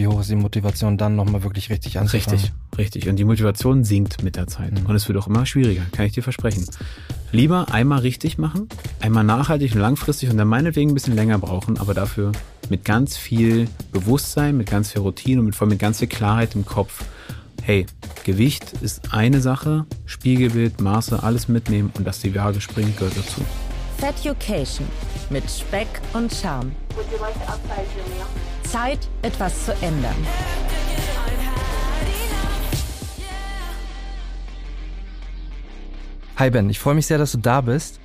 wie hoch ist die Motivation dann nochmal wirklich richtig anzufangen. Richtig, richtig. Und die Motivation sinkt mit der Zeit. Mhm. Und es wird auch immer schwieriger, kann ich dir versprechen. Lieber einmal richtig machen, einmal nachhaltig und langfristig und dann meinetwegen ein bisschen länger brauchen, aber dafür mit ganz viel Bewusstsein, mit ganz viel Routine und mit, mit ganz viel Klarheit im Kopf. Hey, Gewicht ist eine Sache, Spiegelbild, Maße, alles mitnehmen und dass die Waage springt, gehört dazu. Feducation mit Speck und Charme. Zeit, etwas zu ändern. Hi Ben, ich freue mich sehr, dass du da bist.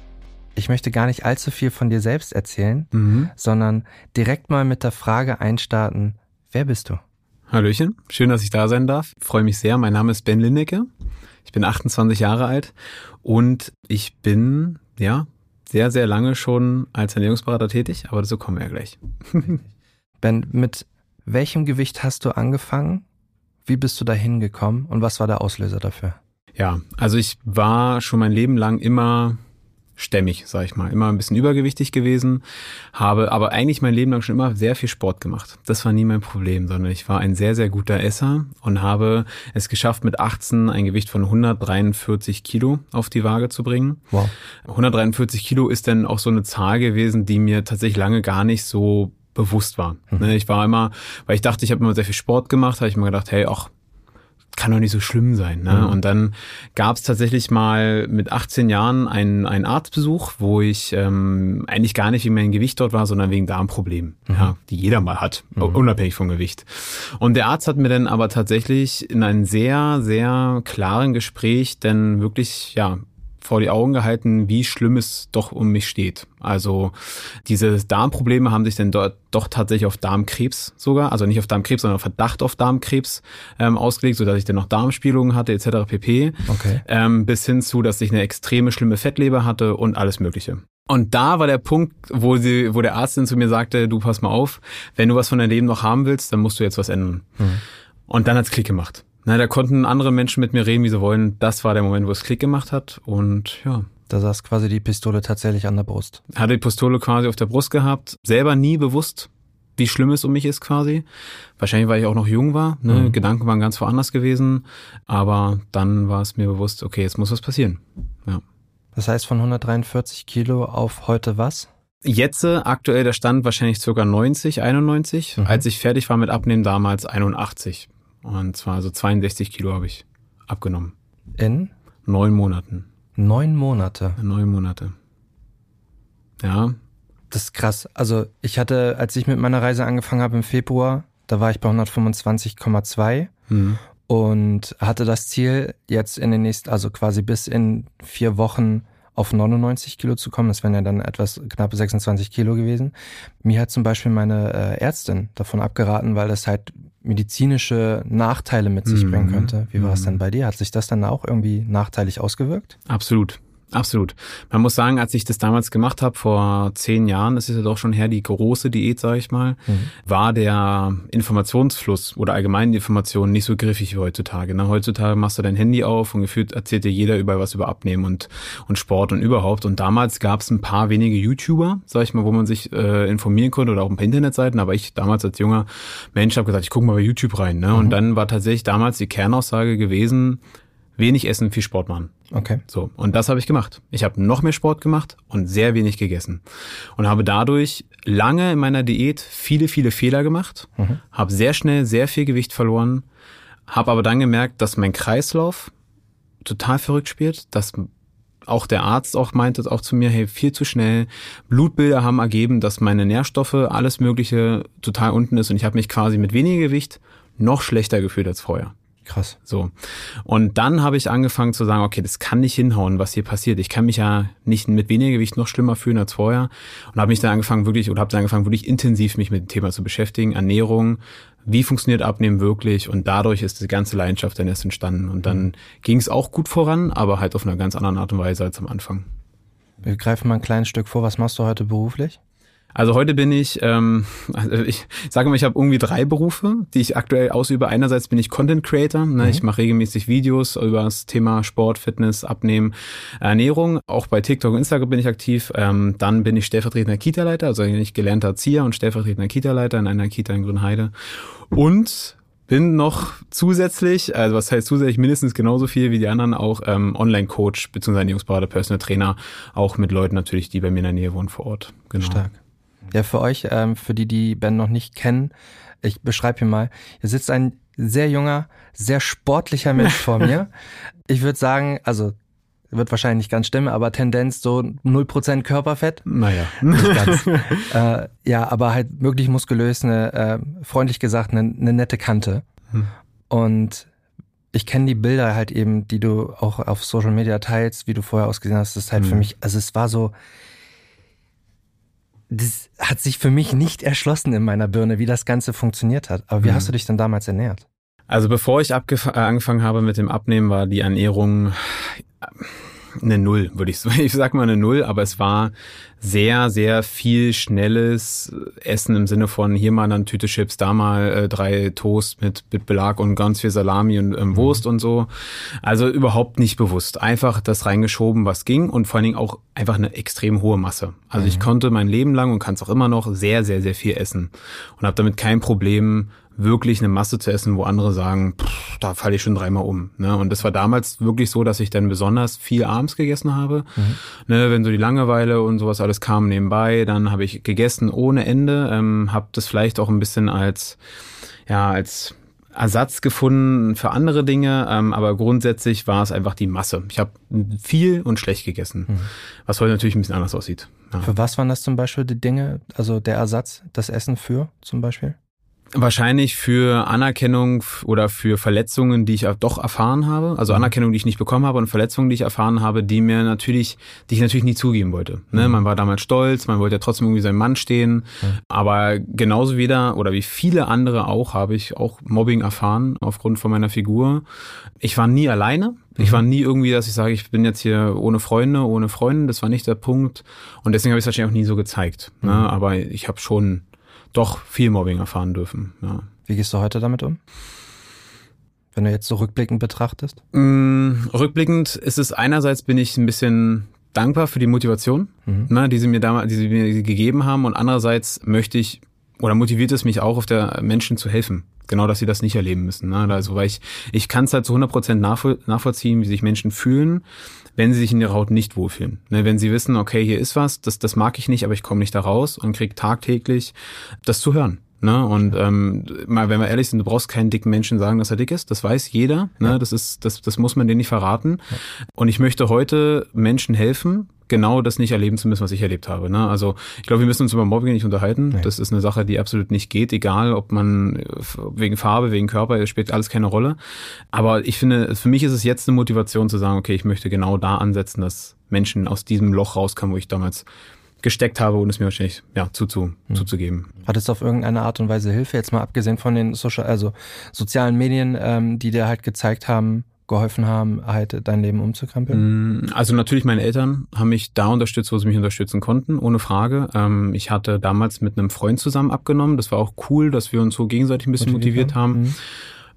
Ich möchte gar nicht allzu viel von dir selbst erzählen, mhm. sondern direkt mal mit der Frage einstarten, wer bist du? Hallöchen, schön, dass ich da sein darf. Ich freue mich sehr. Mein Name ist Ben Lindecke. Ich bin 28 Jahre alt und ich bin, ja, sehr, sehr lange schon als Ernährungsberater tätig, aber dazu kommen wir ja gleich. Ben, mit welchem Gewicht hast du angefangen? Wie bist du da hingekommen und was war der Auslöser dafür? Ja, also ich war schon mein Leben lang immer stämmig, sag ich mal, immer ein bisschen übergewichtig gewesen, habe aber eigentlich mein Leben lang schon immer sehr viel Sport gemacht. Das war nie mein Problem, sondern ich war ein sehr, sehr guter Esser und habe es geschafft, mit 18 ein Gewicht von 143 Kilo auf die Waage zu bringen. Wow. 143 Kilo ist dann auch so eine Zahl gewesen, die mir tatsächlich lange gar nicht so bewusst war. Mhm. Ich war immer, weil ich dachte, ich habe immer sehr viel Sport gemacht, habe ich mir gedacht, hey, ach, kann doch nicht so schlimm sein. Ne? Mhm. Und dann gab es tatsächlich mal mit 18 Jahren einen, einen Arztbesuch, wo ich ähm, eigentlich gar nicht wegen meinem Gewicht dort war, sondern wegen Darmproblemen, mhm. ja, die jeder mal hat, mhm. unabhängig vom Gewicht. Und der Arzt hat mir dann aber tatsächlich in einem sehr, sehr klaren Gespräch dann wirklich ja vor die Augen gehalten, wie schlimm es doch um mich steht. Also diese Darmprobleme haben sich dann dort doch tatsächlich auf Darmkrebs sogar, also nicht auf Darmkrebs, sondern auf Verdacht auf Darmkrebs ähm, ausgelegt, sodass ich dann noch Darmspielungen hatte etc. pp. Okay. Ähm, bis hin zu, dass ich eine extreme schlimme Fettleber hatte und alles Mögliche. Und da war der Punkt, wo sie, wo der Arzt dann zu mir sagte, du pass mal auf, wenn du was von deinem Leben noch haben willst, dann musst du jetzt was ändern. Mhm. Und dann hat's Klick gemacht. Na, da konnten andere Menschen mit mir reden, wie sie wollen. Das war der Moment, wo es Klick gemacht hat und ja. Da saß quasi die Pistole tatsächlich an der Brust. Hatte die Pistole quasi auf der Brust gehabt, selber nie bewusst, wie schlimm es um mich ist quasi. Wahrscheinlich, weil ich auch noch jung war. Ne? Mhm. Gedanken waren ganz woanders gewesen. Aber dann war es mir bewusst, okay, jetzt muss was passieren. Ja. Das heißt von 143 Kilo auf heute was? Jetzt äh, aktuell der Stand wahrscheinlich circa 90, 91. Mhm. Als ich fertig war mit Abnehmen damals 81. Und zwar so 62 Kilo habe ich abgenommen. In? Neun Monaten. Neun Monate? Neun Monate. Ja. Das ist krass. Also ich hatte, als ich mit meiner Reise angefangen habe im Februar, da war ich bei 125,2 mhm. und hatte das Ziel, jetzt in den nächsten, also quasi bis in vier Wochen auf 99 Kilo zu kommen. Das wären ja dann etwas knappe 26 Kilo gewesen. Mir hat zum Beispiel meine äh, Ärztin davon abgeraten, weil das halt medizinische Nachteile mit sich mhm. bringen könnte. Wie war es denn mhm. bei dir? Hat sich das dann auch irgendwie nachteilig ausgewirkt? Absolut. Absolut. Man muss sagen, als ich das damals gemacht habe, vor zehn Jahren, das ist ja doch schon her, die große Diät, sage ich mal, mhm. war der Informationsfluss oder allgemein die Informationen nicht so griffig wie heutzutage. Ne? Heutzutage machst du dein Handy auf und gefühlt erzählt dir jeder über was über Abnehmen und, und Sport und überhaupt. Und damals gab es ein paar wenige YouTuber, sag ich mal, wo man sich äh, informieren konnte oder auch ein paar Internetseiten. Aber ich damals als junger Mensch habe gesagt, ich gucke mal bei YouTube rein. Ne? Mhm. Und dann war tatsächlich damals die Kernaussage gewesen, wenig essen, viel Sport machen. Okay. So, und das habe ich gemacht. Ich habe noch mehr Sport gemacht und sehr wenig gegessen. Und habe dadurch lange in meiner Diät viele, viele Fehler gemacht, mhm. habe sehr schnell sehr viel Gewicht verloren, habe aber dann gemerkt, dass mein Kreislauf total verrückt spielt, dass auch der Arzt auch meinte auch zu mir, hey, viel zu schnell. Blutbilder haben ergeben, dass meine Nährstoffe, alles Mögliche total unten ist und ich habe mich quasi mit weniger Gewicht noch schlechter gefühlt als vorher. Krass. So. Und dann habe ich angefangen zu sagen, okay, das kann nicht hinhauen, was hier passiert. Ich kann mich ja nicht mit weniger Gewicht noch schlimmer fühlen als vorher. Und habe mich dann angefangen, wirklich, oder habe dann angefangen, wirklich intensiv mich mit dem Thema zu beschäftigen. Ernährung, wie funktioniert Abnehmen wirklich? Und dadurch ist die ganze Leidenschaft dann erst entstanden. Und dann ging es auch gut voran, aber halt auf einer ganz anderen Art und Weise als am Anfang. Wir greifen mal ein kleines Stück vor. Was machst du heute beruflich? Also heute bin ich, ähm, also ich sage mal, ich habe irgendwie drei Berufe, die ich aktuell ausübe. Einerseits bin ich Content Creator, ne? Mhm. ich mache regelmäßig Videos über das Thema Sport, Fitness, Abnehmen, Ernährung. Auch bei TikTok und Instagram bin ich aktiv. Ähm, dann bin ich stellvertretender Kita-Leiter, also ich gelernter Erzieher und stellvertretender Kita-Leiter in einer Kita in Grünheide. Und bin noch zusätzlich, also was heißt zusätzlich, mindestens genauso viel wie die anderen, auch ähm, Online-Coach bzw. Ernährungsberater, Personal Trainer, auch mit Leuten natürlich, die bei mir in der Nähe wohnen vor Ort. Genau. Stark. Ja, für euch, ähm, für die, die Ben noch nicht kennen, ich beschreibe hier mal, hier sitzt ein sehr junger, sehr sportlicher Mensch vor mir. Ich würde sagen, also wird wahrscheinlich nicht ganz stimmen, aber Tendenz so 0% Körperfett. Naja. äh, ja, aber halt wirklich muskulös, eine, äh, freundlich gesagt, eine, eine nette Kante. Hm. Und ich kenne die Bilder halt eben, die du auch auf Social Media teilst, wie du vorher ausgesehen hast. Das ist halt hm. für mich, also es war so, das hat sich für mich nicht erschlossen in meiner Birne, wie das Ganze funktioniert hat. Aber wie hm. hast du dich denn damals ernährt? Also bevor ich äh, angefangen habe mit dem Abnehmen, war die Ernährung eine Null, würde ich sagen. Ich sag mal eine Null, aber es war sehr, sehr viel schnelles Essen im Sinne von hier mal eine Tüte Chips, da mal äh, drei Toast mit, mit Belag und ganz viel Salami und ähm, mhm. Wurst und so. Also überhaupt nicht bewusst. Einfach das reingeschoben, was ging und vor allen Dingen auch einfach eine extrem hohe Masse. Also mhm. ich konnte mein Leben lang und kann es auch immer noch sehr, sehr, sehr viel essen und habe damit kein Problem, wirklich eine Masse zu essen, wo andere sagen, pff, da falle ich schon dreimal um. Ne? Und das war damals wirklich so, dass ich dann besonders viel abends gegessen habe. Mhm. Ne, wenn so die Langeweile und sowas alles kam nebenbei, dann habe ich gegessen ohne Ende, ähm, habe das vielleicht auch ein bisschen als ja als Ersatz gefunden für andere Dinge, ähm, aber grundsätzlich war es einfach die Masse. Ich habe viel und schlecht gegessen, mhm. was heute natürlich ein bisschen anders aussieht. Ja. Für was waren das zum Beispiel die Dinge, also der Ersatz, das Essen für zum Beispiel? Wahrscheinlich für Anerkennung oder für Verletzungen, die ich doch erfahren habe. Also mhm. Anerkennung, die ich nicht bekommen habe und Verletzungen, die ich erfahren habe, die mir natürlich, die ich natürlich nie zugeben wollte. Ne? Mhm. Man war damals stolz, man wollte ja trotzdem irgendwie seinem Mann stehen. Aber genauso wieder oder wie viele andere auch, habe ich auch Mobbing erfahren aufgrund von meiner Figur. Ich war nie alleine. Ich war mhm. nie irgendwie, dass ich sage, ich bin jetzt hier ohne Freunde, ohne Freunde. Das war nicht der Punkt. Und deswegen habe ich es wahrscheinlich auch nie so gezeigt. Ne? Aber ich habe schon doch viel Mobbing erfahren dürfen. Ja. Wie gehst du heute damit um? Wenn du jetzt so rückblickend betrachtest? Mm, rückblickend ist es einerseits bin ich ein bisschen dankbar für die Motivation, mhm. ne, die sie mir damals, die sie mir gegeben haben, und andererseits möchte ich oder motiviert es mich auch, auf der Menschen zu helfen. Genau, dass sie das nicht erleben müssen. Ne? Also, weil ich, ich kann es halt zu 100 Prozent nachvollziehen, wie sich Menschen fühlen, wenn sie sich in ihrer Haut nicht wohlfühlen. Ne, wenn sie wissen, okay, hier ist was, das, das mag ich nicht, aber ich komme nicht da raus und krieg tagtäglich das zu hören. Ne? Und ähm, mal, wenn wir ehrlich sind, du brauchst keinen dicken Menschen sagen, dass er dick ist. Das weiß jeder. Ne? Ja. Das ist, das, das muss man denen nicht verraten. Ja. Und ich möchte heute Menschen helfen, genau das nicht erleben zu müssen, was ich erlebt habe. Ne? Also ich glaube, wir müssen uns über Mobbing nicht unterhalten. Nee. Das ist eine Sache, die absolut nicht geht, egal ob man wegen Farbe, wegen Körper, es spielt alles keine Rolle. Aber ich finde, für mich ist es jetzt eine Motivation zu sagen, okay, ich möchte genau da ansetzen, dass Menschen aus diesem Loch rauskommen, wo ich damals gesteckt habe und es mir wahrscheinlich ja, zuzu, hm. zuzugeben. Hattest du auf irgendeine Art und Weise Hilfe, jetzt mal abgesehen von den Social, also sozialen Medien, ähm, die dir halt gezeigt haben, geholfen haben, halt dein Leben umzukrempeln? Mm, also natürlich meine Eltern haben mich da unterstützt, wo sie mich unterstützen konnten, ohne Frage. Ähm, ich hatte damals mit einem Freund zusammen abgenommen. Das war auch cool, dass wir uns so gegenseitig ein bisschen motiviert, motiviert haben. Mhm.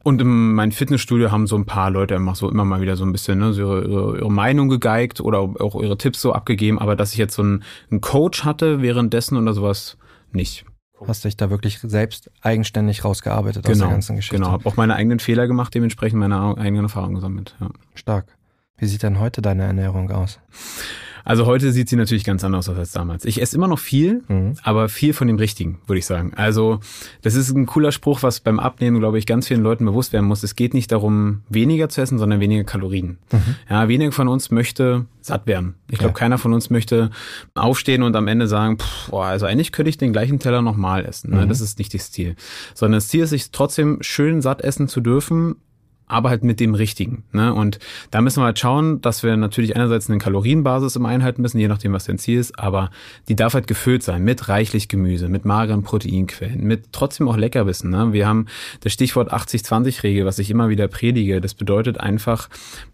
Und in meinem Fitnessstudio haben so ein paar Leute immer so immer mal wieder so ein bisschen ne, so ihre, ihre, ihre Meinung gegeigt oder auch ihre Tipps so abgegeben. Aber dass ich jetzt so einen, einen Coach hatte währenddessen oder sowas, nicht. Hast dich da wirklich selbst eigenständig rausgearbeitet genau, aus der genau, ganzen Geschichte. Genau, habe auch meine eigenen Fehler gemacht, dementsprechend meine eigenen Erfahrungen gesammelt. Ja. Stark. Wie sieht denn heute deine Ernährung aus? Also heute sieht sie natürlich ganz anders aus als damals. Ich esse immer noch viel, mhm. aber viel von dem Richtigen, würde ich sagen. Also das ist ein cooler Spruch, was beim Abnehmen, glaube ich, ganz vielen Leuten bewusst werden muss. Es geht nicht darum, weniger zu essen, sondern weniger Kalorien. Mhm. Ja, weniger von uns möchte satt werden. Ich glaube, ja. keiner von uns möchte aufstehen und am Ende sagen, pff, boah, also eigentlich könnte ich den gleichen Teller nochmal essen. Ne? Mhm. Das ist nicht das Ziel. Sondern das Ziel ist, sich trotzdem schön satt essen zu dürfen, aber halt mit dem Richtigen. Ne? Und da müssen wir halt schauen, dass wir natürlich einerseits eine Kalorienbasis im Einhalten müssen, je nachdem, was dein Ziel ist, aber die darf halt gefüllt sein mit reichlich Gemüse, mit mageren Proteinquellen, mit trotzdem auch Leckerbissen. Ne? Wir haben das Stichwort 80-20-Regel, was ich immer wieder predige. Das bedeutet einfach,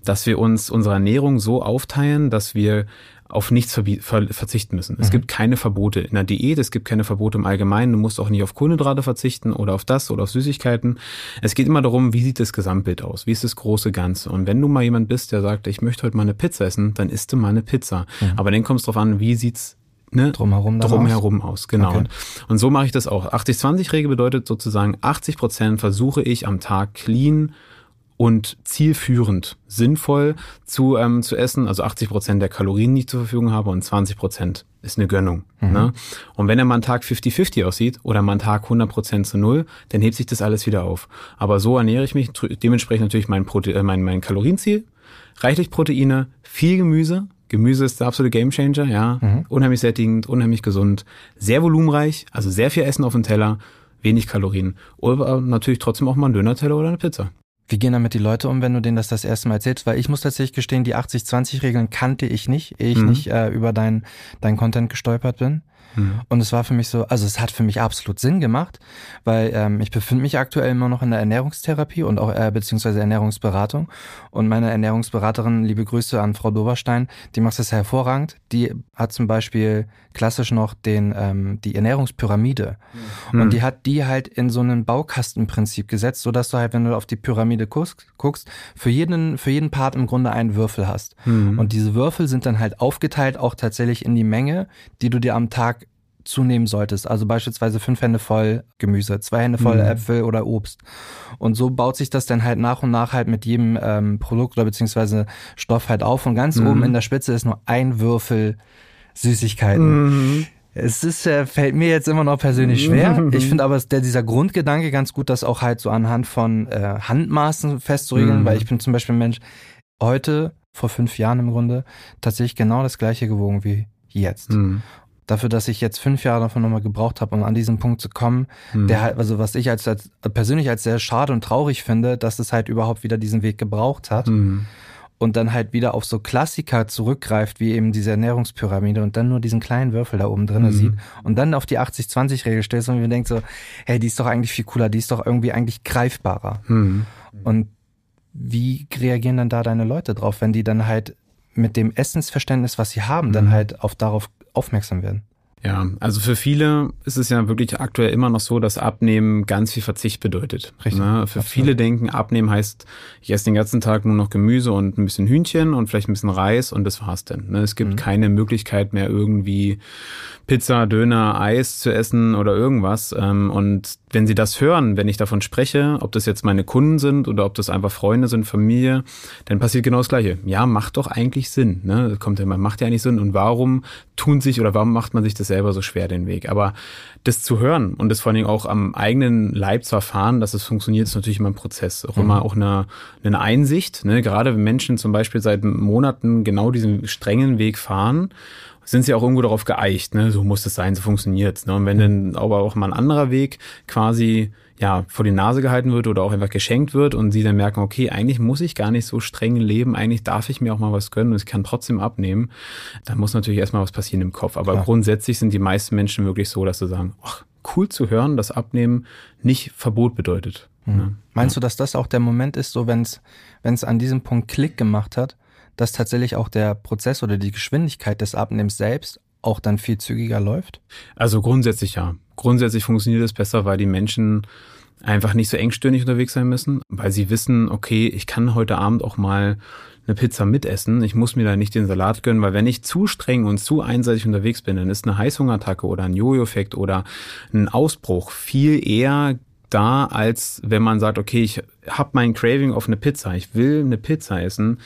dass wir uns unsere Ernährung so aufteilen, dass wir auf nichts ver verzichten müssen. Es mhm. gibt keine Verbote in der Diät, es gibt keine Verbote im Allgemeinen. Du musst auch nicht auf Kohlenhydrate verzichten oder auf das oder auf Süßigkeiten. Es geht immer darum, wie sieht das Gesamtbild aus? Wie ist das große Ganze? Und wenn du mal jemand bist, der sagt, ich möchte heute mal eine Pizza essen, dann isst du mal eine Pizza. Mhm. Aber dann kommt es drauf an, wie sieht's ne, drumherum, drumherum aus. aus. Genau. Okay. Und so mache ich das auch. 80-20-Regel bedeutet sozusagen, 80 Prozent versuche ich am Tag clean und zielführend sinnvoll zu, ähm, zu essen. Also 80 Prozent der Kalorien, die ich zur Verfügung habe und 20 Prozent ist eine Gönnung. Mhm. Ne? Und wenn er mal einen Tag 50-50 aussieht oder mal einen Tag 100 Prozent zu null, dann hebt sich das alles wieder auf. Aber so ernähre ich mich, dementsprechend natürlich mein, Prote äh, mein, mein Kalorienziel, reichlich Proteine, viel Gemüse, Gemüse ist der absolute Gamechanger, ja. Mhm. Unheimlich sättigend, unheimlich gesund, sehr volumenreich, also sehr viel Essen auf dem Teller, wenig Kalorien. Aber natürlich trotzdem auch mal ein Döner-Teller oder eine Pizza. Wie gehen damit die Leute um, wenn du denen das das erste Mal erzählst? Weil ich muss tatsächlich gestehen, die 80-20-Regeln kannte ich nicht, ehe ich mhm. nicht äh, über dein, dein Content gestolpert bin. Mhm. Und es war für mich so, also es hat für mich absolut Sinn gemacht, weil ähm, ich befinde mich aktuell immer noch in der Ernährungstherapie und auch äh, beziehungsweise Ernährungsberatung. Und meine Ernährungsberaterin, liebe Grüße an Frau Doberstein, die macht das hervorragend. Die hat zum Beispiel klassisch noch den ähm, die Ernährungspyramide mhm. und die hat die halt in so einen Baukastenprinzip gesetzt, so dass du halt, wenn du auf die Pyramide guckst, guckst für jeden für jeden Part im Grunde einen Würfel hast. Mhm. Und diese Würfel sind dann halt aufgeteilt auch tatsächlich in die Menge, die du dir am Tag zunehmen solltest. Also beispielsweise fünf Hände voll Gemüse, zwei Hände voll mhm. Äpfel oder Obst. Und so baut sich das dann halt nach und nach halt mit jedem ähm, Produkt oder beziehungsweise Stoff halt auf. Und ganz mhm. oben in der Spitze ist nur ein Würfel Süßigkeiten. Mhm. Es ist, äh, fällt mir jetzt immer noch persönlich schwer. Mhm. Ich finde aber der, dieser Grundgedanke ganz gut, das auch halt so anhand von äh, Handmaßen festzuregeln, mhm. weil ich bin zum Beispiel ein Mensch, heute, vor fünf Jahren im Grunde, tatsächlich genau das gleiche gewogen wie jetzt. Mhm dafür, dass ich jetzt fünf Jahre davon nochmal gebraucht habe, um an diesen Punkt zu kommen, mhm. der halt, also was ich als, als persönlich als sehr schade und traurig finde, dass es halt überhaupt wieder diesen Weg gebraucht hat. Mhm. Und dann halt wieder auf so Klassiker zurückgreift, wie eben diese Ernährungspyramide und dann nur diesen kleinen Würfel da oben drinnen mhm. sieht und dann auf die 80-20-Regel stellst und mir denkt so, hey, die ist doch eigentlich viel cooler, die ist doch irgendwie eigentlich greifbarer. Mhm. Und wie reagieren dann da deine Leute drauf, wenn die dann halt mit dem Essensverständnis, was sie haben, dann mhm. halt auf darauf aufmerksam werden. Ja, also für viele ist es ja wirklich aktuell immer noch so, dass Abnehmen ganz viel Verzicht bedeutet. Richtig. Ne? Für Absolut. viele denken, Abnehmen heißt, ich esse den ganzen Tag nur noch Gemüse und ein bisschen Hühnchen und vielleicht ein bisschen Reis und das war's denn. Ne? Es gibt mhm. keine Möglichkeit mehr irgendwie Pizza, Döner, Eis zu essen oder irgendwas. Ähm, und wenn sie das hören, wenn ich davon spreche, ob das jetzt meine Kunden sind oder ob das einfach Freunde sind, Familie, dann passiert genau das Gleiche. Ja, macht doch eigentlich Sinn. Ne? Das kommt ja immer, macht ja eigentlich Sinn. Und warum tun sich oder warum macht man sich das selber so schwer den Weg? Aber das zu hören und das vor allen Dingen auch am eigenen Leib zu erfahren, dass es funktioniert, ist natürlich immer ein Prozess. Auch mhm. immer auch eine, eine Einsicht. Ne? Gerade wenn Menschen zum Beispiel seit Monaten genau diesen strengen Weg fahren sind sie auch irgendwo darauf geeicht, ne? so muss es sein, so funktioniert's. Ne? Und wenn dann aber auch mal ein anderer Weg quasi ja vor die Nase gehalten wird oder auch einfach geschenkt wird und sie dann merken, okay, eigentlich muss ich gar nicht so streng leben, eigentlich darf ich mir auch mal was gönnen und ich kann trotzdem abnehmen, dann muss natürlich erstmal was passieren im Kopf. Aber Klar. grundsätzlich sind die meisten Menschen wirklich so, dass sie sagen, ach, cool zu hören, dass Abnehmen nicht Verbot bedeutet. Mhm. Ne? Meinst ja. du, dass das auch der Moment ist, so wenn es an diesem Punkt Klick gemacht hat, dass tatsächlich auch der Prozess oder die Geschwindigkeit des Abnehmens selbst auch dann viel zügiger läuft? Also grundsätzlich ja. Grundsätzlich funktioniert es besser, weil die Menschen einfach nicht so engstirnig unterwegs sein müssen, weil sie wissen, okay, ich kann heute Abend auch mal eine Pizza mitessen. Ich muss mir da nicht den Salat gönnen, weil wenn ich zu streng und zu einseitig unterwegs bin, dann ist eine Heißhungerattacke oder ein Jojo-Effekt oder ein Ausbruch viel eher da, als wenn man sagt, okay, ich habe mein Craving auf eine Pizza, ich will eine Pizza essen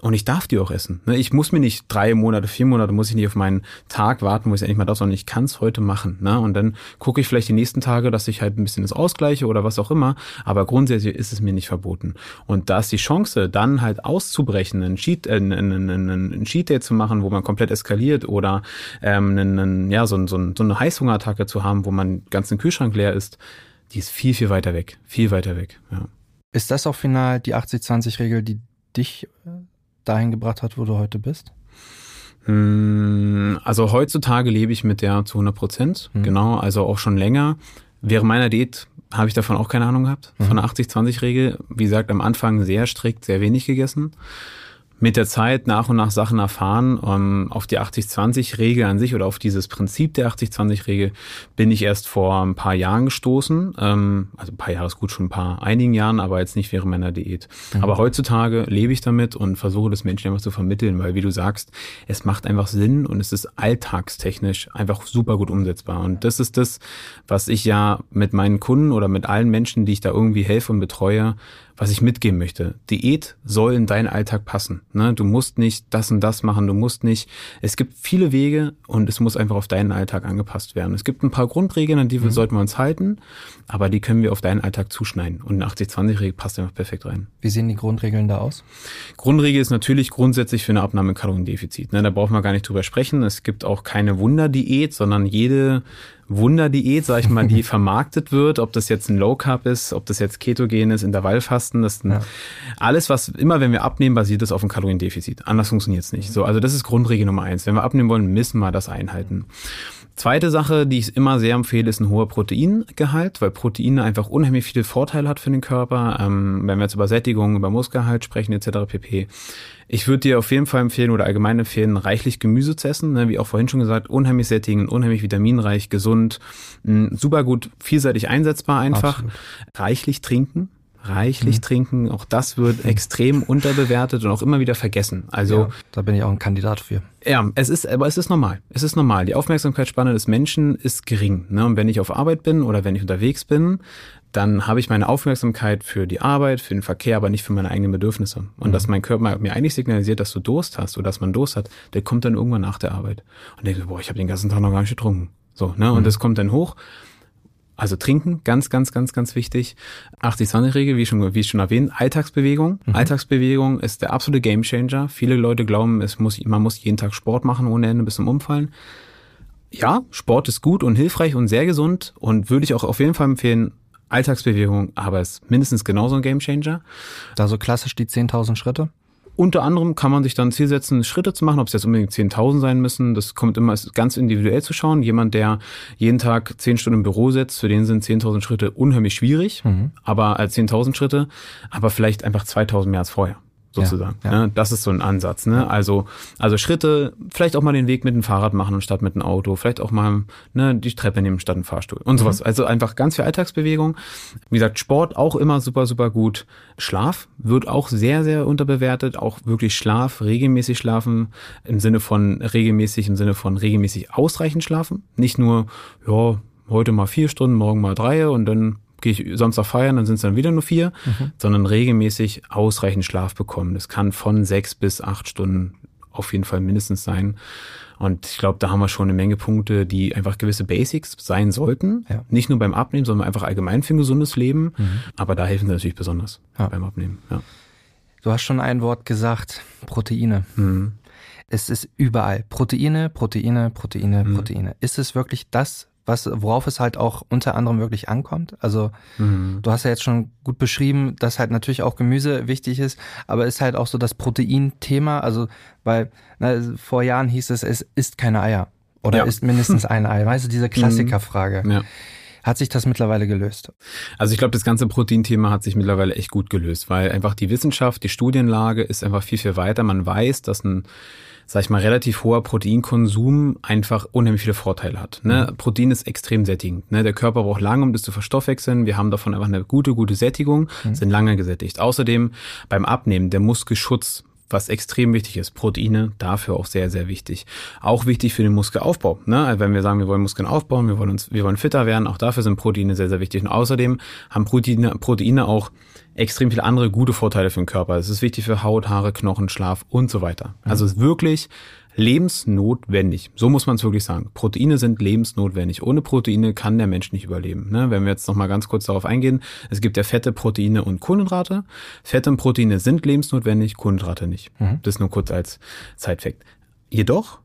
und ich darf die auch essen. Ne? Ich muss mir nicht drei Monate, vier Monate, muss ich nicht auf meinen Tag warten, wo ich endlich mal darf, sondern ich kann es heute machen. Ne? Und dann gucke ich vielleicht die nächsten Tage, dass ich halt ein bisschen das ausgleiche oder was auch immer. Aber grundsätzlich ist es mir nicht verboten. Und da ist die Chance, dann halt auszubrechen, einen Cheat, äh, einen, einen, einen Cheat Day zu machen, wo man komplett eskaliert oder ähm, einen, ja, so, so, so eine Heißhungerattacke zu haben, wo man ganz den Kühlschrank leer ist, die ist viel, viel weiter weg. Viel weiter weg. Ja. Ist das auch final die 80-20-Regel, die dich dahin gebracht hat, wo du heute bist? Hm, also heutzutage lebe ich mit der zu 100 Prozent, mhm. genau, also auch schon länger. Während meiner Diät habe ich davon auch keine Ahnung gehabt, mhm. von der 80-20-Regel. Wie gesagt, am Anfang sehr strikt, sehr wenig gegessen. Mit der Zeit nach und nach Sachen erfahren. Um, ähm, auf die 80-20-Regel an sich oder auf dieses Prinzip der 80-20-Regel bin ich erst vor ein paar Jahren gestoßen. Ähm, also ein paar Jahre ist gut, schon ein paar einigen Jahren, aber jetzt nicht während meiner Diät. Mhm. Aber heutzutage lebe ich damit und versuche das Menschen einfach zu vermitteln, weil wie du sagst, es macht einfach Sinn und es ist alltagstechnisch einfach super gut umsetzbar. Und das ist das, was ich ja mit meinen Kunden oder mit allen Menschen, die ich da irgendwie helfe und betreue, was ich mitgeben möchte. Diät soll in deinen Alltag passen. Ne? Du musst nicht das und das machen, du musst nicht. Es gibt viele Wege und es muss einfach auf deinen Alltag angepasst werden. Es gibt ein paar Grundregeln, an die mhm. sollten wir uns halten, aber die können wir auf deinen Alltag zuschneiden. Und eine 80-20-Regel passt einfach perfekt rein. Wie sehen die Grundregeln da aus? Grundregel ist natürlich grundsätzlich für eine Abnahme Kaloriendefizit. Ne? Da brauchen wir gar nicht drüber sprechen. Es gibt auch keine Wunderdiät, sondern jede Wunderdiät, sag ich mal, die vermarktet wird, ob das jetzt ein Low Carb ist, ob das jetzt Ketogen ist, Intervallfasten, das ja. alles, was immer, wenn wir abnehmen, basiert es auf einem Kaloriendefizit. Anders funktioniert es nicht. So, also das ist Grundregel Nummer eins. Wenn wir abnehmen wollen, müssen wir das einhalten. Zweite Sache, die ich immer sehr empfehle, ist ein hoher Proteingehalt, weil Proteine einfach unheimlich viele Vorteile hat für den Körper. Ähm, wenn wir jetzt über Sättigung, über Muskelhalt sprechen etc. pp. Ich würde dir auf jeden Fall empfehlen oder allgemein empfehlen, reichlich Gemüse zu essen. Ne? Wie auch vorhin schon gesagt, unheimlich sättigend, unheimlich vitaminreich, gesund, mh, super gut, vielseitig einsetzbar einfach. Absolut. Reichlich trinken reichlich mhm. trinken. Auch das wird mhm. extrem unterbewertet und auch immer wieder vergessen. Also ja, da bin ich auch ein Kandidat für. Ja, es ist, aber es ist normal. Es ist normal. Die Aufmerksamkeitsspanne des Menschen ist gering. Ne? Und wenn ich auf Arbeit bin oder wenn ich unterwegs bin, dann habe ich meine Aufmerksamkeit für die Arbeit, für den Verkehr, aber nicht für meine eigenen Bedürfnisse. Und mhm. dass mein Körper mir eigentlich signalisiert, dass du Durst hast oder dass man Durst hat, der kommt dann irgendwann nach der Arbeit. Und denkt, boah, ich habe den ganzen Tag noch gar nicht getrunken. So, ne? Und mhm. das kommt dann hoch. Also trinken, ganz, ganz, ganz, ganz wichtig. 80-20-Regel, wie schon, wie schon erwähnt, Alltagsbewegung. Mhm. Alltagsbewegung ist der absolute Gamechanger. Viele Leute glauben, es muss, man muss jeden Tag Sport machen ohne Ende bis zum Umfallen. Ja, Sport ist gut und hilfreich und sehr gesund und würde ich auch auf jeden Fall empfehlen, Alltagsbewegung, aber es ist mindestens genauso ein Gamechanger. Da so klassisch die 10.000 Schritte? Unter anderem kann man sich dann Ziel setzen, Schritte zu machen, ob es jetzt unbedingt 10.000 sein müssen. Das kommt immer ganz individuell zu schauen. Jemand, der jeden Tag 10 Stunden im Büro sitzt, für den sind 10.000 Schritte unheimlich schwierig, mhm. aber als 10.000 Schritte, aber vielleicht einfach 2.000 mehr als vorher sozusagen. Ja, ja. Ne? Das ist so ein Ansatz. Ne? Also, also Schritte, vielleicht auch mal den Weg mit dem Fahrrad machen anstatt mit dem Auto, vielleicht auch mal ne, die Treppe nehmen statt dem Fahrstuhl und sowas. Mhm. Also einfach ganz viel Alltagsbewegung. Wie gesagt, Sport auch immer super, super gut. Schlaf wird auch sehr, sehr unterbewertet. Auch wirklich Schlaf, regelmäßig schlafen im Sinne von regelmäßig, im Sinne von regelmäßig ausreichend schlafen. Nicht nur, ja, heute mal vier Stunden, morgen mal drei und dann gehe ich Samstag feiern, dann sind es dann wieder nur vier, mhm. sondern regelmäßig ausreichend Schlaf bekommen. Das kann von sechs bis acht Stunden auf jeden Fall mindestens sein. Und ich glaube, da haben wir schon eine Menge Punkte, die einfach gewisse Basics sein sollten. Ja. Nicht nur beim Abnehmen, sondern einfach allgemein für ein gesundes Leben. Mhm. Aber da helfen sie natürlich besonders ja. beim Abnehmen. Ja. Du hast schon ein Wort gesagt, Proteine. Mhm. Es ist überall. Proteine, Proteine, Proteine, mhm. Proteine. Ist es wirklich das, was, worauf es halt auch unter anderem wirklich ankommt. Also mhm. du hast ja jetzt schon gut beschrieben, dass halt natürlich auch Gemüse wichtig ist, aber ist halt auch so das Protein-Thema. Also, weil na, vor Jahren hieß es, es ist keine Eier oder ja. ist mindestens ein Ei. Weißt du, diese mhm. Klassikerfrage. Ja. Hat sich das mittlerweile gelöst? Also ich glaube, das ganze Proteinthema hat sich mittlerweile echt gut gelöst, weil einfach die Wissenschaft, die Studienlage ist einfach viel, viel weiter. Man weiß, dass ein sag ich mal, relativ hoher Proteinkonsum einfach unheimlich viele Vorteile hat. Ne? Mhm. Protein ist extrem sättigend. Ne? Der Körper braucht lange, um das zu verstoffwechseln. Wir haben davon einfach eine gute, gute Sättigung, mhm. sind lange gesättigt. Außerdem beim Abnehmen, der Muskelschutz was extrem wichtig ist. Proteine dafür auch sehr, sehr wichtig. Auch wichtig für den Muskelaufbau. Ne? Also wenn wir sagen, wir wollen Muskeln aufbauen, wir wollen uns, wir wollen fitter werden, auch dafür sind Proteine sehr, sehr wichtig. Und außerdem haben Proteine, Proteine auch extrem viele andere gute Vorteile für den Körper. Es ist wichtig für Haut, Haare, Knochen, Schlaf und so weiter. Also es ist wirklich lebensnotwendig. So muss man es wirklich sagen. Proteine sind lebensnotwendig. Ohne Proteine kann der Mensch nicht überleben. Ne? Wenn wir jetzt noch mal ganz kurz darauf eingehen, es gibt ja Fette, Proteine und Kohlenhydrate. Fette und Proteine sind lebensnotwendig, Kohlenhydrate nicht. Mhm. Das nur kurz als Zeitfakt. Jedoch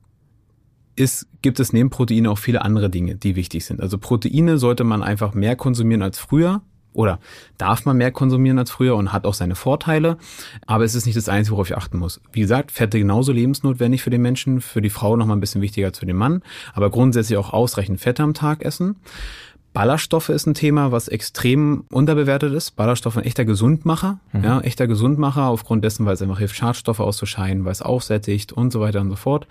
ist, gibt es neben Proteine auch viele andere Dinge, die wichtig sind. Also Proteine sollte man einfach mehr konsumieren als früher oder darf man mehr konsumieren als früher und hat auch seine Vorteile. Aber es ist nicht das Einzige, worauf ich achten muss. Wie gesagt, Fette genauso lebensnotwendig für den Menschen, für die Frau noch mal ein bisschen wichtiger als für den Mann. Aber grundsätzlich auch ausreichend Fette am Tag essen. Ballaststoffe ist ein Thema, was extrem unterbewertet ist. Ballaststoffe ein echter Gesundmacher, mhm. ja, echter Gesundmacher aufgrund dessen, weil es einfach hilft, Schadstoffe auszuscheiden, weil es aufsättigt und so weiter und so fort.